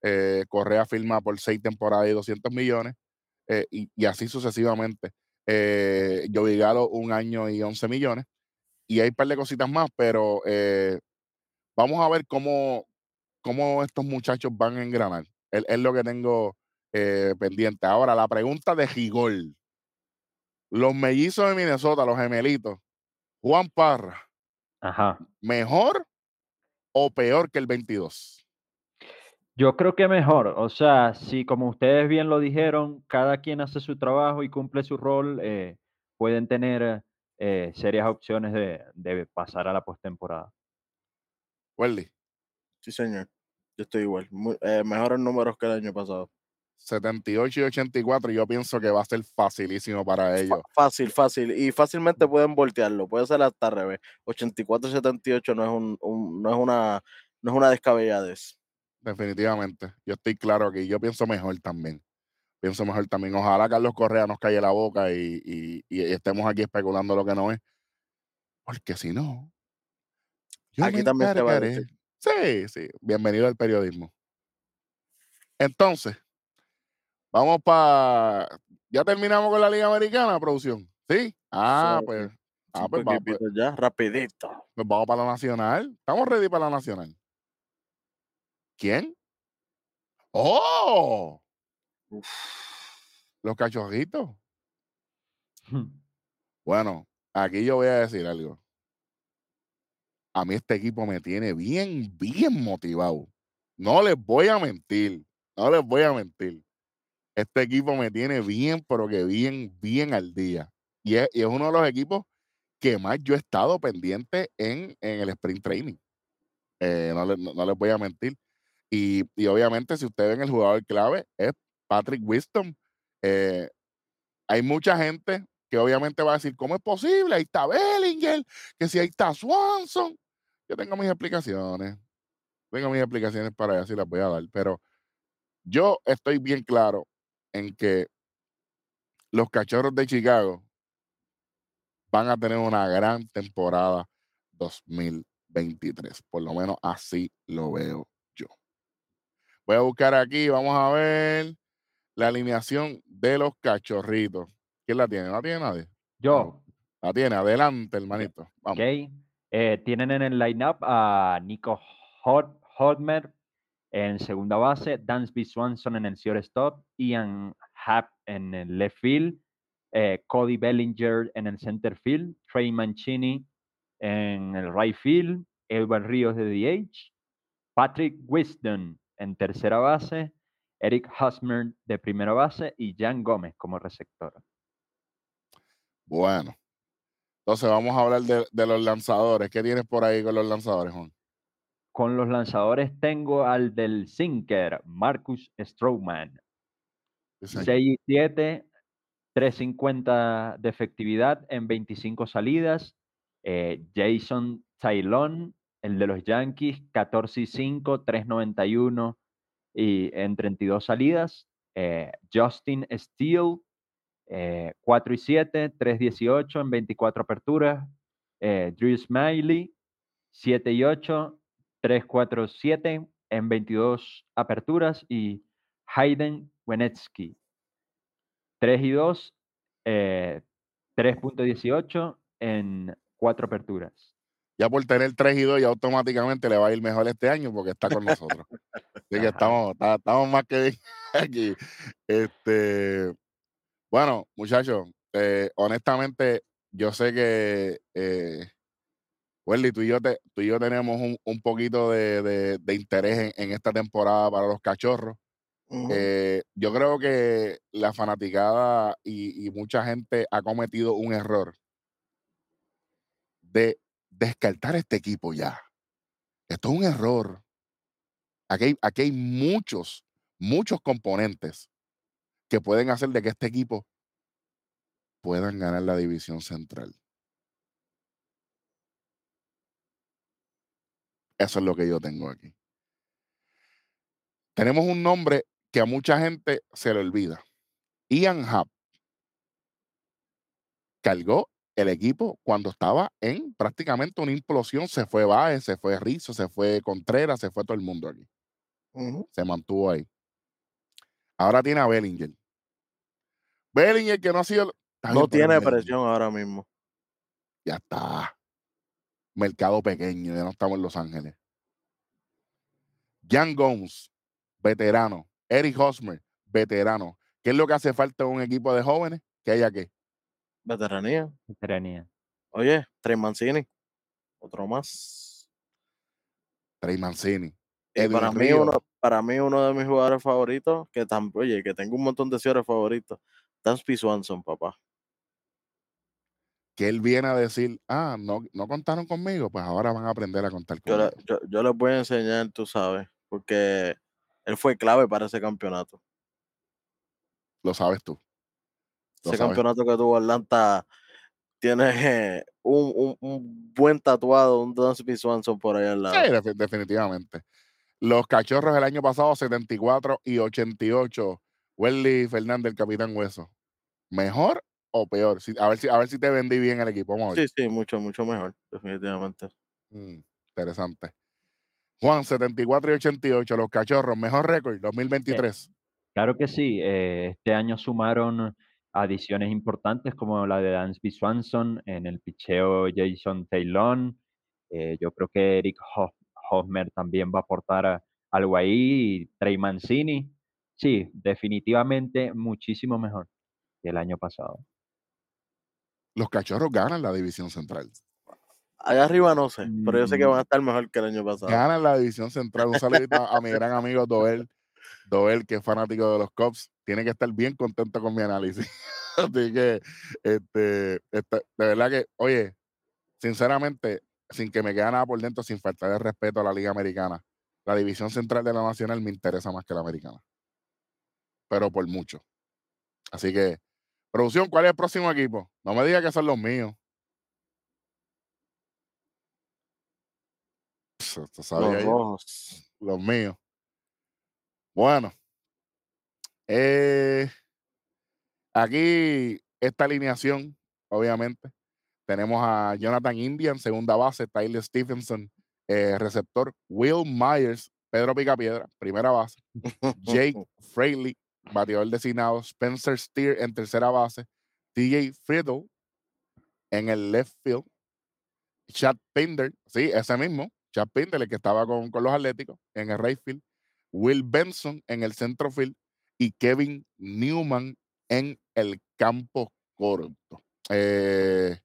Eh, Correa firma por 6 temporadas y 200 millones. eh, y, y así sucesivamente. Eh, Joey Galo, un año y 11 millones. Y hay un par de cositas más, pero eh, vamos a ver cómo, cómo estos muchachos van a engranar. Es, es lo que tengo eh, pendiente. Ahora, la pregunta de Gigol. Los mellizos de Minnesota, los gemelitos, Juan Parra, Ajá. ¿mejor o peor que el 22? Yo creo que mejor, o sea, si como ustedes bien lo dijeron, cada quien hace su trabajo y cumple su rol, eh, pueden tener eh, serias opciones de, de pasar a la postemporada. Welly, Sí, señor. Yo estoy igual. Muy- eh, mejores números que el año pasado. 78 y 84, yo pienso que va a ser facilísimo para ellos. Fácil, fácil. Y fácilmente pueden voltearlo. Puede ser hasta al revés. 84-78 no es un, un- no es una no es una descabelladez. Definitivamente. Yo estoy claro aquí. Yo pienso mejor también. Pienso mejor también. Ojalá Carlos Correa nos calle la boca y, y- y estemos aquí especulando lo que no es. Porque si no, yo Aquí también te va a decir. Sí, sí. Bienvenido al periodismo. Entonces, vamos para. Ya terminamos con la Liga Americana, producción. ¿Sí? Ah, Sí, pues. Ah, pues, vamos, pues, ya, rapidito. pues vamos para la nacional. Estamos ready para la nacional. ¿Quién? ¡Oh! Los cachorritos. Bueno, aquí yo voy a decir algo. A mí este equipo me tiene bien, bien motivado. No les voy a mentir. No les voy a mentir. Este equipo me tiene bien, pero que bien, bien al día. Y es, uno de los equipos que más yo he estado pendiente en, el sprint training. Eh, no, le- no- no les voy a mentir. Y, obviamente, si ustedes ven el jugador clave, es Patrick Wisdom. Eh, hay mucha gente que obviamente va a decir, ¿cómo es posible? Ahí está Bellinger, que si ahí está Swanson. Yo tengo mis explicaciones. Tengo mis explicaciones para eso y las voy a dar. Pero yo estoy bien claro en que los cachorros de Chicago van a tener una gran temporada 2023. Por lo menos así lo veo yo. Voy a buscar aquí, vamos a ver la alineación de los cachorritos. ¿Quién la tiene? ¿No la tiene nadie? Yo, La tiene, adelante, hermanito. Vamos. ok. eh, tienen en el lineup a Nico Hod- Hodmer en segunda base, Dansby Swanson en el shortstop, Ian Happ en el left field, eh, Cody Bellinger en el center field, Trey Mancini en el right field, Edward Ríos de DH, Patrick Wisdom en tercera base, Eric Husmer de primera base y Jan Gómez como receptor. Bueno. Entonces vamos a hablar de, de los lanzadores. ¿Qué tienes por ahí con los lanzadores, Juan? Con los lanzadores tengo al del Sinker, Marcus señor. 6 y 7, 350 de efectividad en 25 salidas. Eh, Jason Tylon, el de los Yankees, 14 y 5, 391 y en 32 salidas. Eh, Justin Steele, eh, 4 y 7, 318 en 24 aperturas. Eh, Drew Smiley, 7 y 8, 347 en 22 aperturas. Y Hayden Wenetsky, 3 y 2, eh, 3.18 en 4 aperturas. Ya por tener 3 y 2 ya automáticamente le va a ir mejor este año porque está con nosotros. Así que estamos, estamos más que bien aquí. Este, bueno, muchachos, eh, honestamente, yo sé que eh, Welly, tú y yo, te- tú y yo tenemos un, un poquito de, de- de interés en, en esta temporada para los cachorros. Eh, yo creo que la fanaticada y, y mucha gente ha cometido un error de descartar este equipo ya. Esto es un error. Aquí hay, aquí hay muchos, muchos componentes que pueden hacer de que este equipo puedan ganar la división central. Eso es lo que yo tengo aquí. Tenemos un nombre que a mucha gente se le olvida. Ian Happ cargó el equipo cuando estaba en prácticamente una implosión. Se fue Baez, se fue Rizzo, se fue Contreras, se fue todo el mundo aquí. Se mantuvo ahí. Ahora tiene a Bellinger. Bellinger que no ha sido... No tiene presión ahora mismo. Ya está. Mercado pequeño, ya no estamos en Los Ángeles. Jan Gomes, veterano. Eric Hosmer, veterano. ¿Qué es lo que hace falta en un equipo de jóvenes? Que haya qué? Veteranía. Veteranía. Oye, Trey Mancini. Otro más. Trey Mancini. Y para mí, uno, para mí, uno de mis jugadores favoritos, que también, oye, que tengo un montón de jugadores favoritos, Dansby Swanson, papá. Que él viene a decir, ah, no, no contaron conmigo, pues ahora van a aprender a contar conmigo. Yo, yo les voy a enseñar, tú sabes, porque él fue clave para ese campeonato. Lo sabes tú. ese campeonato que tuvo Atlanta tiene un, buen tatuado, un Dansby Swanson por ahí al lado. Sí, definitivamente. Los cachorros del año pasado, 74 y 88. Welly Fernández, el capitán Hueso. ¿Mejor o peor? a, ver si, a ver si te vendí bien el equipo. Sí, sí, mucho, mucho mejor, definitivamente. Mm, interesante. Juan, 74 y 88, los cachorros, mejor récord, 2023. Claro que sí, eh, este año sumaron adiciones importantes como la de Dansby Swanson, en el picheo Jason Taylor. Eh, yo creo que Eric Hosmer también va a aportar algo ahí, Trey Mancini. Sí, definitivamente muchísimo mejor que el año pasado. Los cachorros ganan la división central. Allá arriba no sé, pero yo sé que van a mm. estar mejor que el año pasado. Ganan la división central. Un saludito a, mi gran amigo Doel, Doel, que es fanático de los Cubs. Tiene que estar bien contento con mi análisis. Así que, este, este, de verdad que, oye, sinceramente, sin que me quede nada por dentro, sin faltar de respeto a la Liga Americana, la división central de la Nacional me interesa más que la americana. Pero por mucho. Así que, producción, ¿cuál es el próximo equipo? No me diga que son los míos. los, míos. Bueno. Eh, aquí esta alineación, obviamente. Tenemos a Jonathan Indian, segunda base, Tyler Stevenson, eh, receptor, Will Myers, Pedro Picapiedra, primera base, Jake Fraley, bateador designado, Spencer Steer en tercera base, TJ Friedel en el left field, Chad Pinder, sí, ese mismo, Chad Pindle, que estaba con, los Atléticos en el right field, Will Benson en el centro field y Kevin Newman en el campo corto. Eh,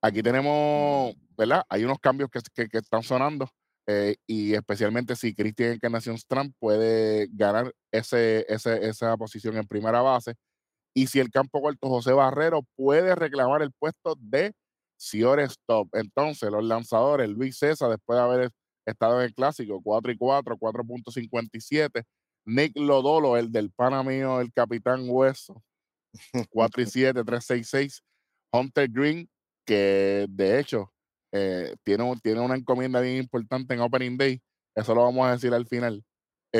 aquí tenemos, ¿verdad? Hay unos cambios que, están sonando eh, y especialmente si Christian Encarnación Strand puede ganar ese, esa posición en primera base y si el campo corto José Barrero puede reclamar el puesto de Ciore Stop. Entonces, los lanzadores, Luis César, después de haber estado en el clásico, 4 y 4, 4.57. Nick Lodolo, el del pana mío, el capitán Hueso, 4 y 7, 366. Hunter Green, que de hecho eh, tiene, tiene una encomienda bien importante en Opening Day. Eso lo vamos a decir al final. 5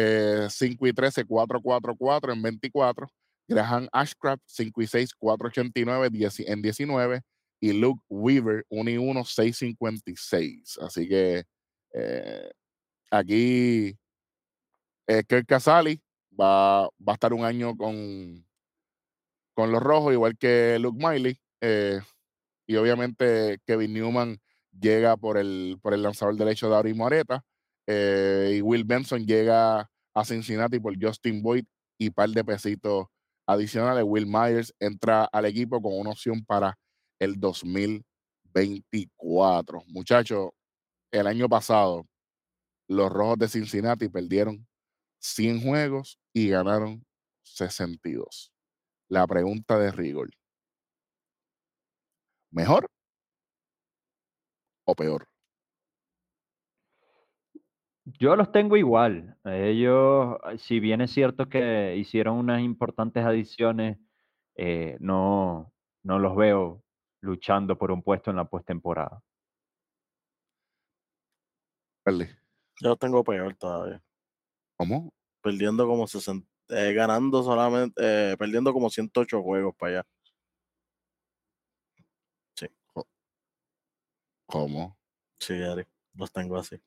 eh, y 13, 4, 4, 4 en 24. Graham Ashcraft, 5 y 6, 489 en 19 y Luke Weaver 1 y 1, 656. Así que eh, aquí eh, Kirk Casali va, va, a estar un año con, con los rojos, igual que Luke Miley. Eh, y obviamente Kevin Newman llega por el, por el lanzador derecho de Ari Moreta. Eh, y Will Benson llega a Cincinnati por Justin Boyd y par de pesitos adicionales. Will Myers entra al equipo con una opción para el 2024. Muchachos, el año pasado los Rojos de Cincinnati perdieron 100 juegos y ganaron 62. La pregunta de rigor. ¿Mejor o peor? Yo los tengo igual. Ellos, ah, si bien es cierto que hicieron unas importantes adiciones, eh, no, no los veo luchando por un puesto en la postemporada. Perli. Yo los tengo peor todavía. ¿Cómo? Perdiendo como 60, eh, ganando solamente, eh, perdiendo como 108 juegos para allá. ¿Cómo? Sí, Ari, los tengo así.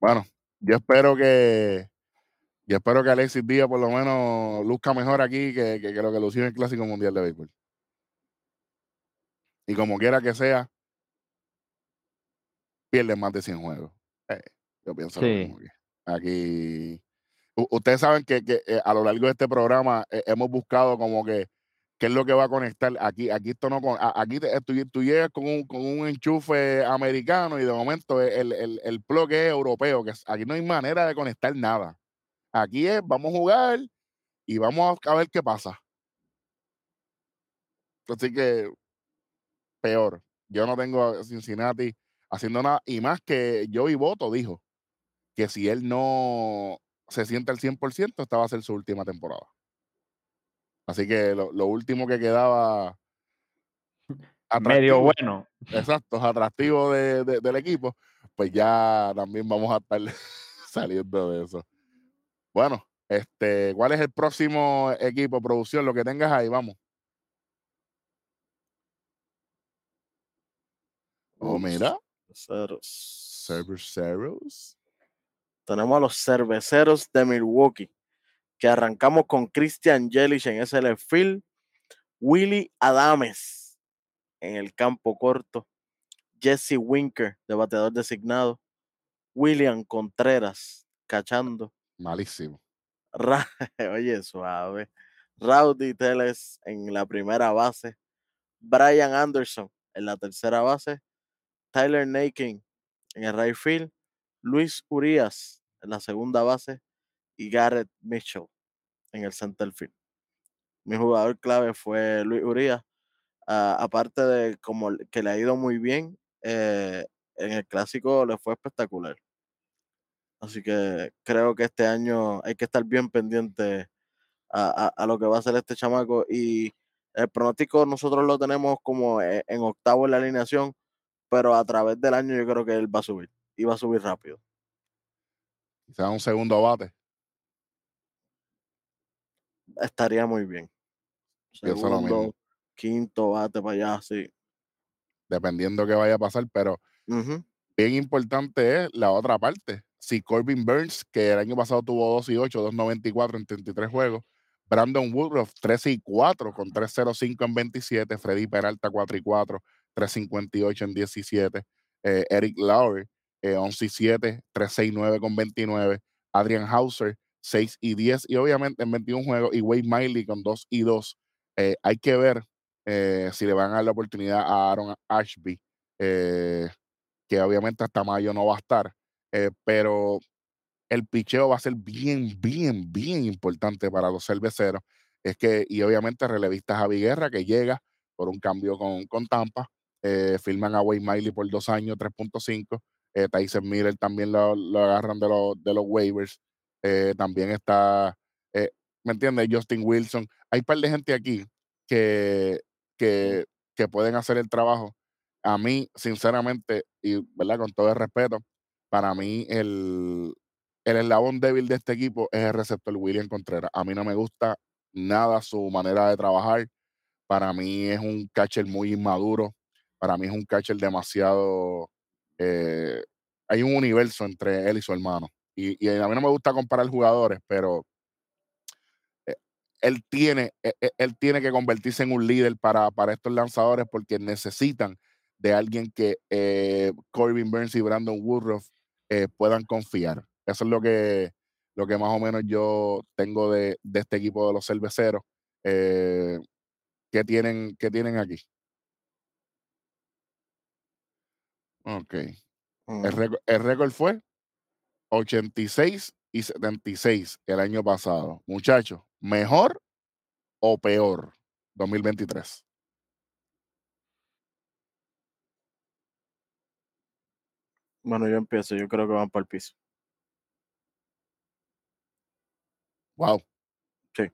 Bueno, yo espero que yo espero que Alexis Díaz por lo menos luzca mejor aquí que, que, que lo que lució en el Clásico Mundial de Béisbol. Y como quiera que sea, pierde más de 100 juegos. Eh, yo pienso lo Sí. mismo que aquí. u- Ustedes saben que, que, eh, a lo largo de este programa eh, hemos buscado como que qué es lo que va a conectar. Aquí, aquí esto no aquí tú, llegas con un, enchufe americano y de momento el, el, plug es europeo, que aquí no hay manera de conectar nada. Aquí es, vamos a jugar y vamos a ver qué pasa. Así que peor. Yo no tengo a Cincinnati haciendo nada. Y más que Joey Boto dijo que si él no se siente al 100%, esta va a ser su última temporada. Así que lo, lo último que quedaba Medio bueno. exacto, atractivo de- de- del equipo, pues ya también vamos a estar saliendo de eso. Bueno, este, ¿cuál es el próximo equipo, producción? Lo que tengas ahí, vamos. Oh, mira, ceros. Cerveceros. Tenemos a los cerveceros de Milwaukee, que arrancamos con Christian Yelich en ese left field, Willie Adames en el campo corto, Jesse Winker de bateador designado, William Contreras cachando, Malísimo. Ra- oye suave, Rowdy Teles en la primera base, Brian Anderson en la tercera base, Tyler Nakin en el right field, Luis Urias en la segunda base y Garrett Mitchell en el center field. Mi jugador clave fue Luis Urias, ah, aparte de como que le ha ido muy bien, eh, en el clásico le fue espectacular. Así que creo que este año hay que estar bien pendiente a, a- lo que va a hacer este chamaco y el pronóstico nosotros lo tenemos como eh, en octavo en la alineación, pero a través del año yo creo que él va a subir y va a subir rápido. Quizás un segundo bate. Estaría muy bien. Segundo, quinto bate para allá, sí. dependiendo qué vaya a pasar, pero Ujú. bien importante es la otra parte. Si Corbin Burns, que el año pasado tuvo 2 y 8, 2.94 en 33 juegos, Brandon Woodruff 13 y 4 con 3.05 en 27, Freddy Peralta 4 y 4, 3.58 en 17, eh, Eric Lauer eh, 11 y 7, 3.69 con 29, Adrian Hauser 6 y 10 y obviamente en 21 juegos y Wade Miley con 2 y 2. Eh, hay que ver eh, si le van a dar la oportunidad a Aaron Ashby, eh, que obviamente hasta mayo no va a estar, pero el picheo va a ser bien, bien, bien importante para los cerveceros. Es que, y obviamente relevista Javi Guerra, que llega por un cambio con, con Tampa, firman a Wade Miley por dos años, 3.5. Eh, Tyson Miller también lo, lo agarran de, los de los waivers. Eh, también está, eh, ¿me entiendes? Justin Wilson. Hay un par de gente aquí que, que, que pueden hacer el trabajo. A mí, sinceramente, y ¿verdad? con todo el respeto, para mí el, el eslabón débil de este equipo es el receptor William Contreras. A mí no me gusta nada su manera de trabajar. Para mí es un catcher muy inmaduro. Para mí es un catcher demasiado... eh, hay un universo entre él y su hermano. Y, y a mí no me gusta comparar jugadores, pero eh, él tiene, eh, eh, él tiene que convertirse en un líder para, para estos lanzadores porque necesitan de alguien que eh, Corbin Burns y Brandon Woodruff eh, puedan confiar. Eso es lo que, lo que más o menos yo tengo de, de este equipo de los cerveceros. Eh, ¿qué, tienen, ¿Qué tienen aquí? Ok. El el récord fue 86 y 76 el año pasado. Muchachos, ¿mejor o peor 2023? Bueno, yo empiezo, yo creo que van para el piso. Wow. Sí.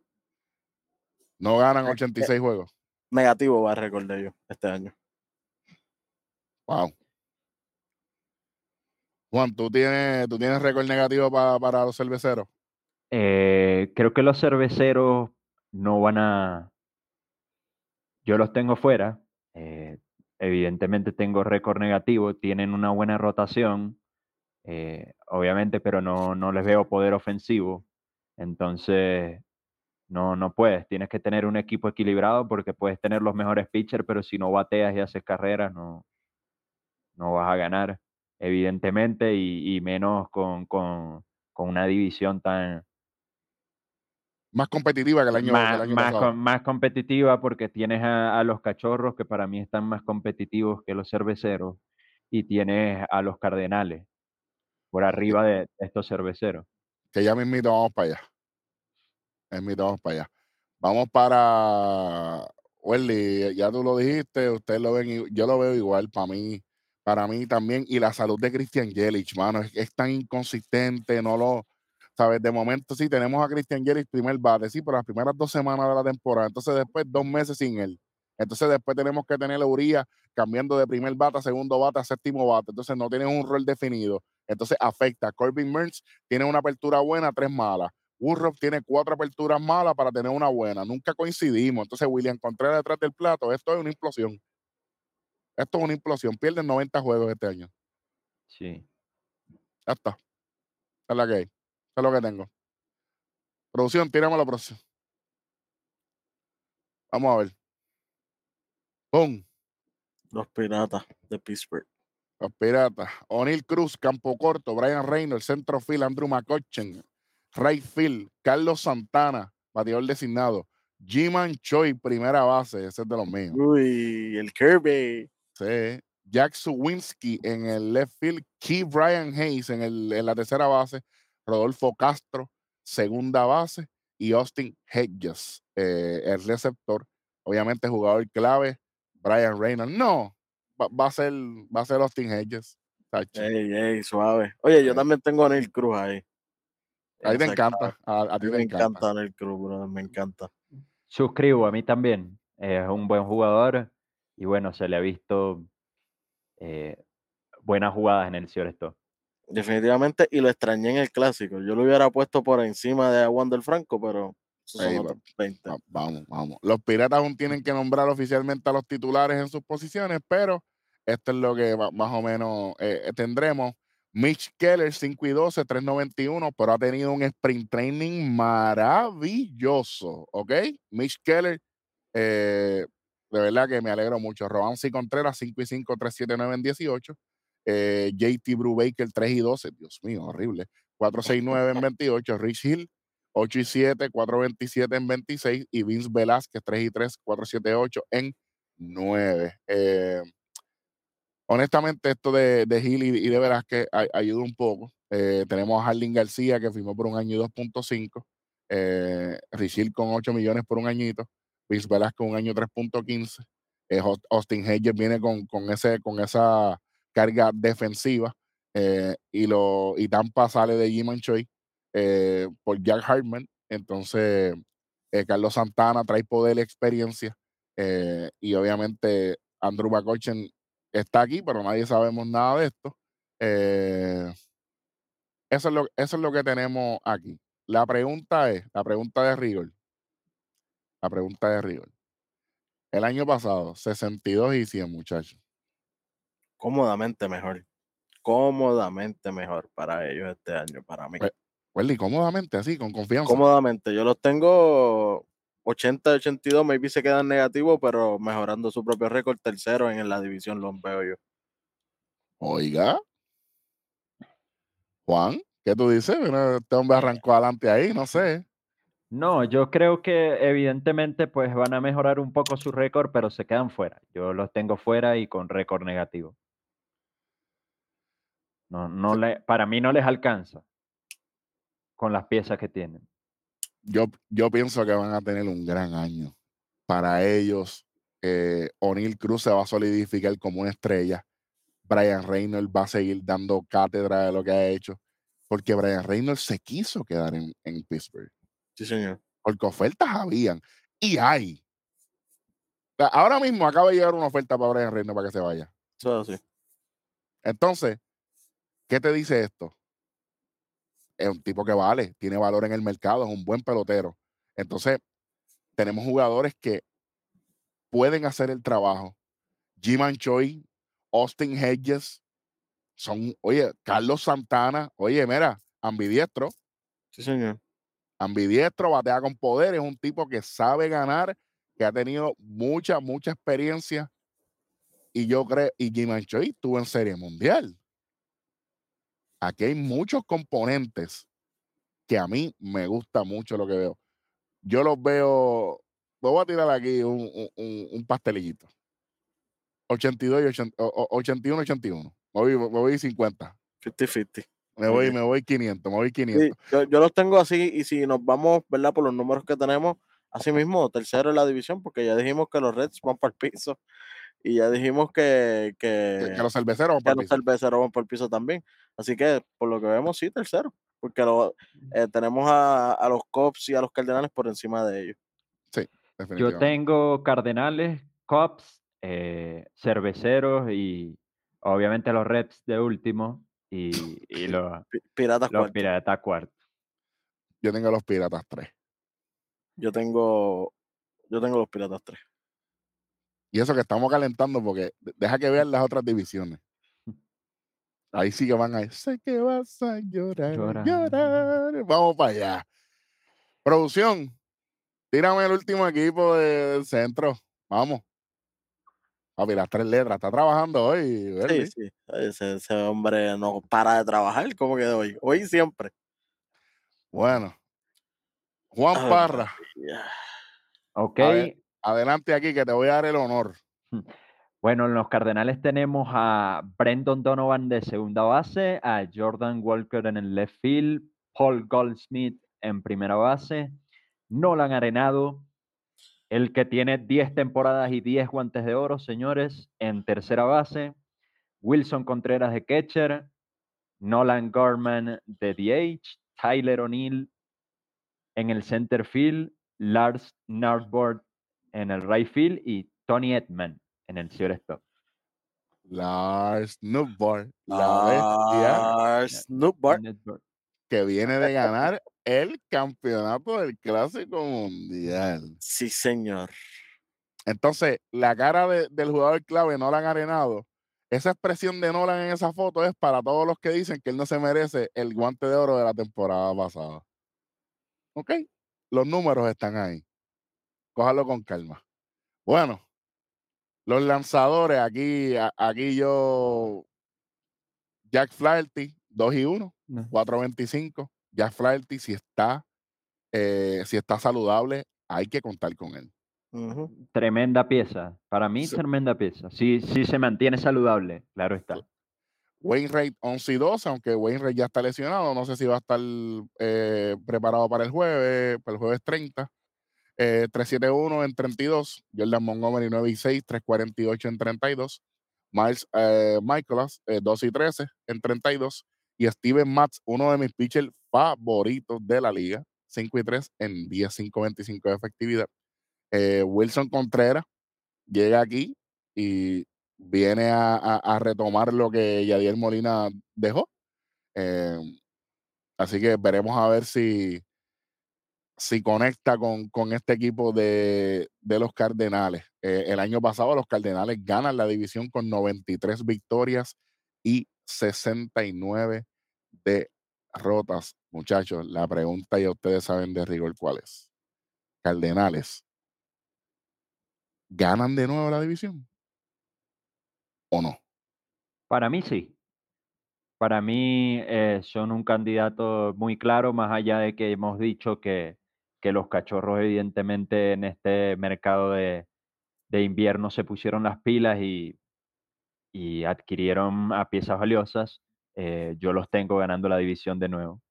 No ganan Eh, 86 juegos. Negativo va a recordar yo este año. Wow. Juan, ¿tú tienes, tú tienes récord negativo pa- para los cerveceros? Eh, creo que los cerveceros no van a. Yo los tengo fuera. eh, evidentemente tengo récord negativo. Tienen una buena rotación, eh, obviamente, pero no, no les veo poder ofensivo. Entonces, no, no puedes. Tienes que tener un equipo equilibrado porque puedes tener los mejores pitchers, pero si no bateas y haces carreras, no, no vas a ganar, evidentemente, y, y menos con, con, con una división tan, Más competitiva que el año, más, el año más, pasado. más competitiva porque tienes a, a los cachorros que para mí están más competitivos que los cerveceros y tienes a los cardenales por arriba de, estos cerveceros. Que ya mismito vamos para allá. Mismito vamos para allá. Vamos para Welly, ya tú lo dijiste, ustedes lo ven, yo lo veo igual para mí, para mí también. Y la salud de Christian Yelich, mano, es, es tan inconsistente, no lo, sabes, de momento sí tenemos a Christian Yelich primer bate, sí, por las primeras dos semanas de la temporada, entonces después dos meses sin él. Entonces después tenemos que tener a cambiando de primer bate a segundo bate a séptimo bate, entonces no tienen un rol definido, entonces afecta. Corbin Burns tiene una apertura buena, tres malas. Woodruff tiene cuatro aperturas malas para tener una buena. Nunca coincidimos. Entonces, William Contreras detrás del plato, esto es una implosión. Esto es una implosión. Pierden 90 juegos este año. Sí. Ya está. Es la que hay. Eso es lo que tengo. Producción, tírame la próxima. Vamos a ver. ¡Pum! Los piratas de Pittsburgh. Los Piratas. O'Neill Cruz, Campo Corto, Brian Reynolds, Centro Field, Andrew McCutcheon, Right Field, Carlos Santana, bateador designado. Jiman Choi, primera base, ese es de los míos. Uy, el Kirby. Sí. Jack Suwinski en el left field, Key Brian Hayes en, el, en la tercera base, Rodolfo Castro, segunda base, y Austin Hedges, eh, el receptor. Obviamente, jugador clave, Brian Reynolds. No, va, va a ser, va a ser Austin Hedges. Ey, ey, suave. Oye, yo Eh. también tengo a Neil Cruz ahí. a ti te encanta. A, ti te me encanta. encanta Neil Cruz, brother, me encanta. Suscribo, a mí también. Es un buen jugador y bueno, se le ha visto eh, buenas jugadas en el Ciorestó. Definitivamente, y lo extrañé en el clásico. Yo lo hubiera puesto por encima de Wander Franco, pero esos son Ey, otros 20. Va- Vamos, vamos. Los piratas aún tienen que nombrar oficialmente a los titulares en sus posiciones, pero esto es lo que más o menos eh, tendremos. Mitch Keller, 5 y 12, 391, pero ha tenido un sprint training maravilloso, ¿ok? Mitch Keller, eh, de verdad que me alegro mucho. Robansi Contreras, 5 y 5, 379 en 18. Eh, JT Brubaker, 3 y 12, Dios mío, horrible. 469 en 28. Rich Hill, 8 y 7, 427 en 26. Y Vince Velázquez, 3 y 3, 478 en 9. Eh, honestamente, esto de, de Hill y, y de Velázquez ay- ayuda un poco. Eh, tenemos a Harlin García, que firmó por un año y 2.5. Eh, Rich Hill con 8 millones por un añito. Vince Velázquez un año 3.15. Eh, Aust- Austin Hedges viene con, con, ese, con esa carga defensiva. eh, y, lo, y Tampa sale de Jim Choi eh, por Jack Hartman. Entonces, Carlos Santana trae poder y experiencia. y obviamente Andrew McCutcheon está aquí, pero nadie sabemos nada de esto. Eso, es lo, eso es lo que tenemos aquí. La pregunta es, la pregunta de Rigor. La pregunta de Rigor. El año pasado, 62 y 100, muchachos. Cómodamente mejor. Cómodamente mejor para ellos este año, para mí. Pues, Welly, cómodamente, así, con confianza. Cómodamente. Yo los tengo 80, 82, maybe se quedan negativos, pero mejorando su propio récord, tercero en la división los veo yo. Oiga. Juan, ¿qué tú dices? Este hombre arrancó adelante ahí, no sé. No, yo creo que evidentemente pues van a mejorar un poco su récord, pero se quedan fuera. Yo los tengo fuera y con récord negativo. No, no le, para mí no les alcanza con las piezas que tienen. Yo, yo pienso que van a tener un gran año. Para ellos, eh, O'Neill Cruz se va a solidificar como una estrella. Brian Reynolds va a seguir dando cátedra de lo que ha hecho, porque Brian Reynolds se quiso quedar en, en Pittsburgh, Sí, señor. porque ofertas habían y hay. O sea, ahora mismo acaba de llegar una oferta para Brian Reynolds para que se vaya. Eso así. Entonces, ¿qué te dice esto? Es un tipo que vale, tiene valor en el mercado, es un buen pelotero. Entonces, tenemos jugadores que pueden hacer el trabajo. Jiman Choi, Austin Hedges, son, oye, Carlos Santana, oye, mira, ambidiestro, Sí, señor. Ambidiestro, batea con poder, es un tipo que sabe ganar, que ha tenido mucha, mucha experiencia. Y yo creo, y Jiman Choi estuvo en Serie Mundial. Aquí hay muchos componentes que a mí me gusta mucho lo que veo. Yo los veo, voy a tirar aquí un, un- pastelillito. 82 y 80, o- o- 81, 81. Me voy, me voy 50. 50-50. Me voy, me voy 500, me voy Sí, 500. yo, yo los tengo así y si nos vamos, ¿verdad? Por los números que tenemos, así mismo, tercero en la división, porque ya dijimos que los Reds van para el piso y ya dijimos que, Que, los cerveceros van para el los piso. cerveceros van por el piso también. Así que, por lo que vemos, sí, tercero, porque lo- eh, tenemos a, a los Cubs y a los Cardenales por encima de ellos. Yo definitivamente. tengo Cardenales, Cubs, eh, Cerveceros y obviamente los Reds de último y, y los, Pi- Piratas los cuarto. Piratas cuarto. Yo tengo los Piratas 3. Yo tengo, yo tengo los Piratas 3. Y eso que estamos calentando porque de- deja que vean las otras divisiones. Ahí sí que van a sé que vas a llorar, Llorar. llorar. Vamos para allá. Producción, tírame el último equipo de- del centro. Vamos. Papi, las tres letras. Está trabajando hoy. Sí, sí. Ese, ese hombre no para de trabajar como que hoy. Hoy y siempre. Bueno. Juan Parra, Ya. Ok, ver. adelante aquí que te voy a dar el honor. bueno, en los Cardenales tenemos a Brendan Donovan de segunda base, a Jordan Walker en el left field, Paul Goldsmith en primera base, Nolan Arenado, el que tiene 10 temporadas y 10 guantes de oro, señores, en tercera base, Wilson Contreras de catcher, Nolan Gorman de DH, Tyler O'Neill en el center field, Lars Narbord en el right field y Tony Edman en el shortstop. Lars la bestia Lars. Narbord. que viene de ganar el campeonato del Clásico Mundial. Sí, señor. Entonces, la cara de- del jugador clave, Nolan Arenado, esa expresión de Nolan en esa foto es para todos los que dicen que él no se merece el guante de oro de la temporada pasada. ¿Ok? Los números están ahí. Cójalo con calma. Bueno, los lanzadores, aquí, a- aquí yo, Jack Flaherty, 2 y 1, No. 4.25. Jack Flaherty, si está, eh, si está saludable, hay que contar con él. Ujú. Tremenda pieza. Para mí, Sí. tremenda pieza. Sí, sí se mantiene saludable, claro está. Wainwright 11 y 12, aunque Wainwright ya está lesionado, no sé si va a estar eh, preparado para el jueves, para el jueves 30. Eh, 371 en 32, Jordan Montgomery 9 y 6, 348 en 32, Miles eh, Michaelas eh, 2 y 13 en 32, y Steven Matz, uno de mis pitchers favoritos de la liga, 5 y 3 en 10, 5, 25 de efectividad. Eh, Wilson Contreras llega aquí y viene a, retomar lo que Yadier Molina dejó. Eh, así que veremos a ver si, si conecta con, con este equipo de, de los Cardenales. Eh, el año pasado los Cardenales ganan la división con 93 victorias y 69 derrotas. Muchachos, la pregunta ya ustedes saben de rigor cuál es. Cardenales, ¿ganan de nuevo la división? ¿O no? Para mí sí. Para mí eh, son un candidato muy claro, más allá de que hemos dicho que, que los cachorros evidentemente en este mercado de, de invierno se pusieron las pilas y, y adquirieron a piezas valiosas. eh, yo los tengo ganando la división de nuevo.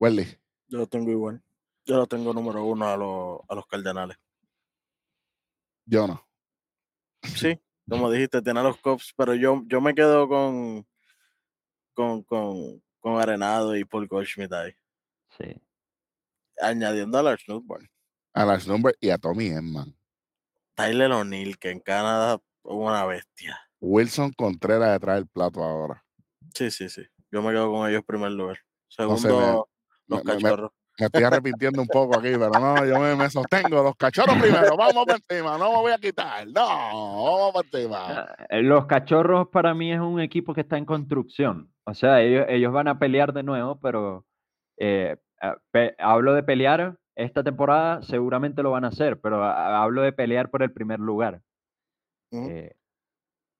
Welly, Yo lo tengo igual. Yo lo tengo número uno a, los a los Cardenales. yo no. Sí, como dijiste, tiene a los Cubs, pero yo, yo me quedo con, con, con, con Arenado y Paul Goldschmidt ahí. Sí. Añadiendo a Lars Nussbaum. A Lars Number y a Tommy Emman. Tyler O'Neill, que en Canadá una bestia. Wilson Contreras detrás del plato ahora. Sí, sí, sí. Yo me quedo con ellos en primer lugar. No sé, Segundo, los me- cachorros. Me estoy arrepintiendo un poco aquí, pero no, yo me, me sostengo. Los cachorros primero, vamos por encima, no me voy a quitar. No, vamos por encima. Ah, eh, Los cachorros para mí es un equipo que está en construcción. O sea, ellos, ellos van a pelear de nuevo, pero eh, pe- hablo de pelear esta temporada, seguramente lo van a hacer, pero hablo de pelear por el primer lugar. Eh,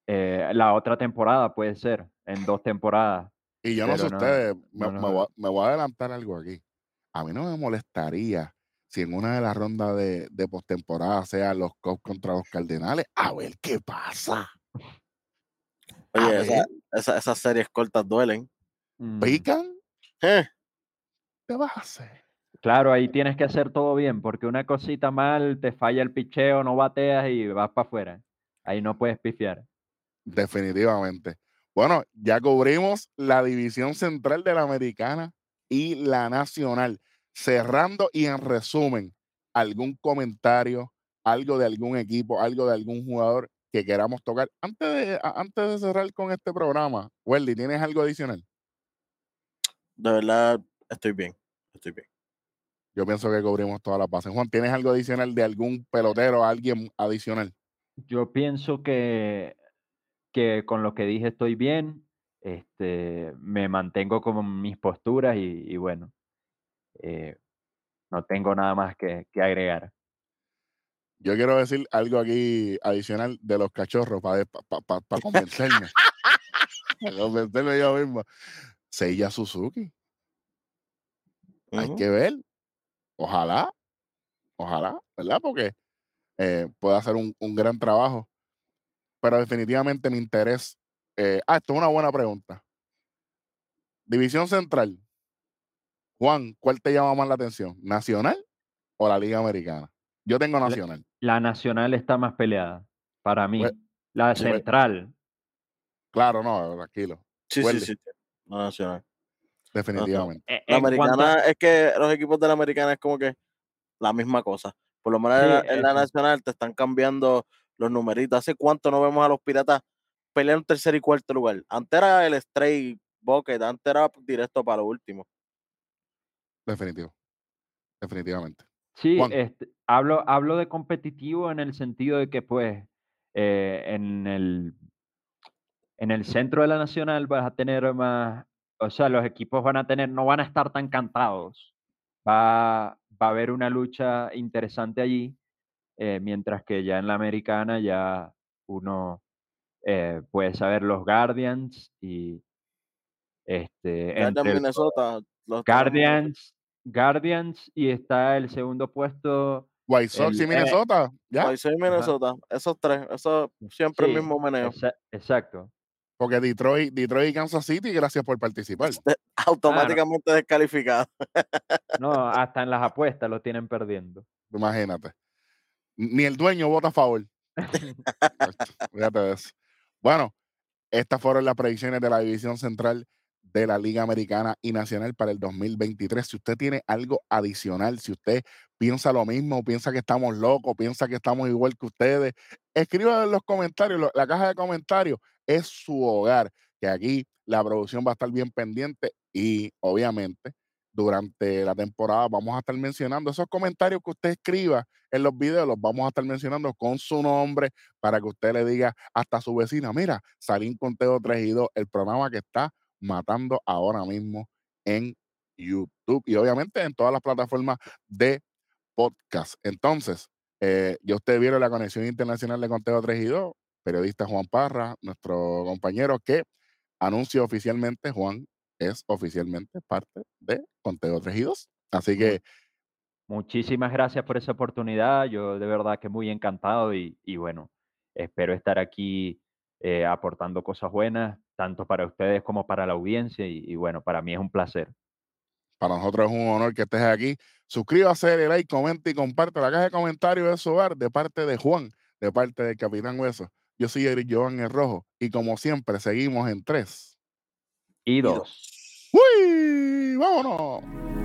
eh, la otra temporada puede ser, en dos temporadas. Y yo no sé no, ustedes, me, no, me no. voy, a- me voy a adelantar algo aquí. A mí no me molestaría si en una de las rondas de, de postemporada sea los Cubs contra los Cardenales. A ver qué pasa. Oye, esa- ver. esa- esas series cortas duelen. ¿Pican? Eh, ¿Qué vas a hacer? Claro, ahí tienes que hacer todo bien, porque una cosita mal, te falla el picheo, no bateas y vas para afuera. Ahí no puedes pifiar. Definitivamente. Bueno, ya cubrimos la división central de la americana y la nacional. Cerrando y en resumen, algún comentario, algo de algún equipo, algo de algún jugador que queramos tocar. Antes de, antes de cerrar con este programa, Weldy, ¿tienes algo adicional? de verdad, estoy bien. Estoy bien. Yo pienso que cubrimos todas las bases. Juan, ¿tienes algo adicional de algún pelotero, alguien adicional? Yo pienso que, que con lo que dije estoy bien, este, me mantengo con mis posturas y, y bueno, eh, no tengo nada más que, que agregar. Yo quiero decir algo aquí adicional de los cachorros para convencerme. para convencerme yo mismo. Seiya Suzuki. Hay que ver. Ojalá. Ojalá, ¿verdad? Porque eh, puede hacer un, un gran trabajo. Pero definitivamente mi interés. eh, ah, esto es una buena pregunta. División Central. Juan, ¿cuál te llama más la atención? ¿Nacional o la Liga Americana? Yo tengo Nacional. La nacional está más peleada para mí. Pues- La pues- central, Claro, no, tranquilo. Sí, sí, sí. La nacional. Definitivamente. e- La americana a- es que los equipos de la americana es como que la misma cosa. Por lo menos en la- en la eso. nacional te están cambiando los numeritos. ¿Hace cuánto no vemos a los piratas pelear en tercer y cuarto lugar? Antes era el straight bucket, antes era directo para lo último. Definitivo. Definitivamente. Sí, este, hablo, hablo de competitivo en el sentido de que, pues, eh, en el, en el centro de la nacional vas a tener más, o sea, los equipos van a tener, no van a estar tan cantados. Va, va a haber una lucha interesante allí, eh, mientras que ya en la americana ya uno eh, puede saber los Guardians y este, Ya en entre Minnesota. los Guardians, Guardians y está el segundo puesto. White Sox y eh, Minnesota. ¿Ya? White Sox y Minnesota. Esos tres. Eso siempre Sí, el mismo meneo. exa- exacto. Porque Detroit, Detroit y Kansas City, gracias por participar. Automáticamente descalificado. No, hasta en las apuestas lo tienen perdiendo. Imagínate. Ni el dueño vota a favor. Fíjate de eso. Bueno, estas fueron las predicciones de la división central de la Liga Americana y Nacional para el 2023. Si usted tiene algo adicional, si usted piensa lo mismo, piensa que estamos locos, piensa que estamos igual que ustedes, escriba en los comentarios. La caja de comentarios es su hogar, que aquí la producción va a estar bien pendiente y obviamente durante la temporada vamos a estar mencionando esos comentarios que usted escriba en los videos, los vamos a estar mencionando con su nombre para que usted le diga hasta su vecina, mira, salí en Conteo 3 y 2, el programa que está matando ahora mismo en YouTube y obviamente en todas las plataformas de podcast. Entonces, eh, ya ustedes vieron la conexión internacional de Conteo 3 y 2, periodista Juan Parra, nuestro compañero que anuncia oficialmente, Juan es oficialmente parte de Conteo 3 y 2. Así que Muchísimas gracias por esa oportunidad. Yo de verdad que muy encantado y, y bueno, espero estar aquí eh, aportando cosas buenas, tanto para ustedes como para la audiencia. Y, y bueno, para mí es un placer. Para nosotros es un honor que estés aquí. Suscríbase, dale like, comente y comparte la caja de comentarios de su hogar de parte de Juan, de parte del Capitán Hueso. Yo soy Eric Joan el Rojo. Y como siempre, seguimos en tres. Y dos. dos. ¡Uy! ¡Vámonos!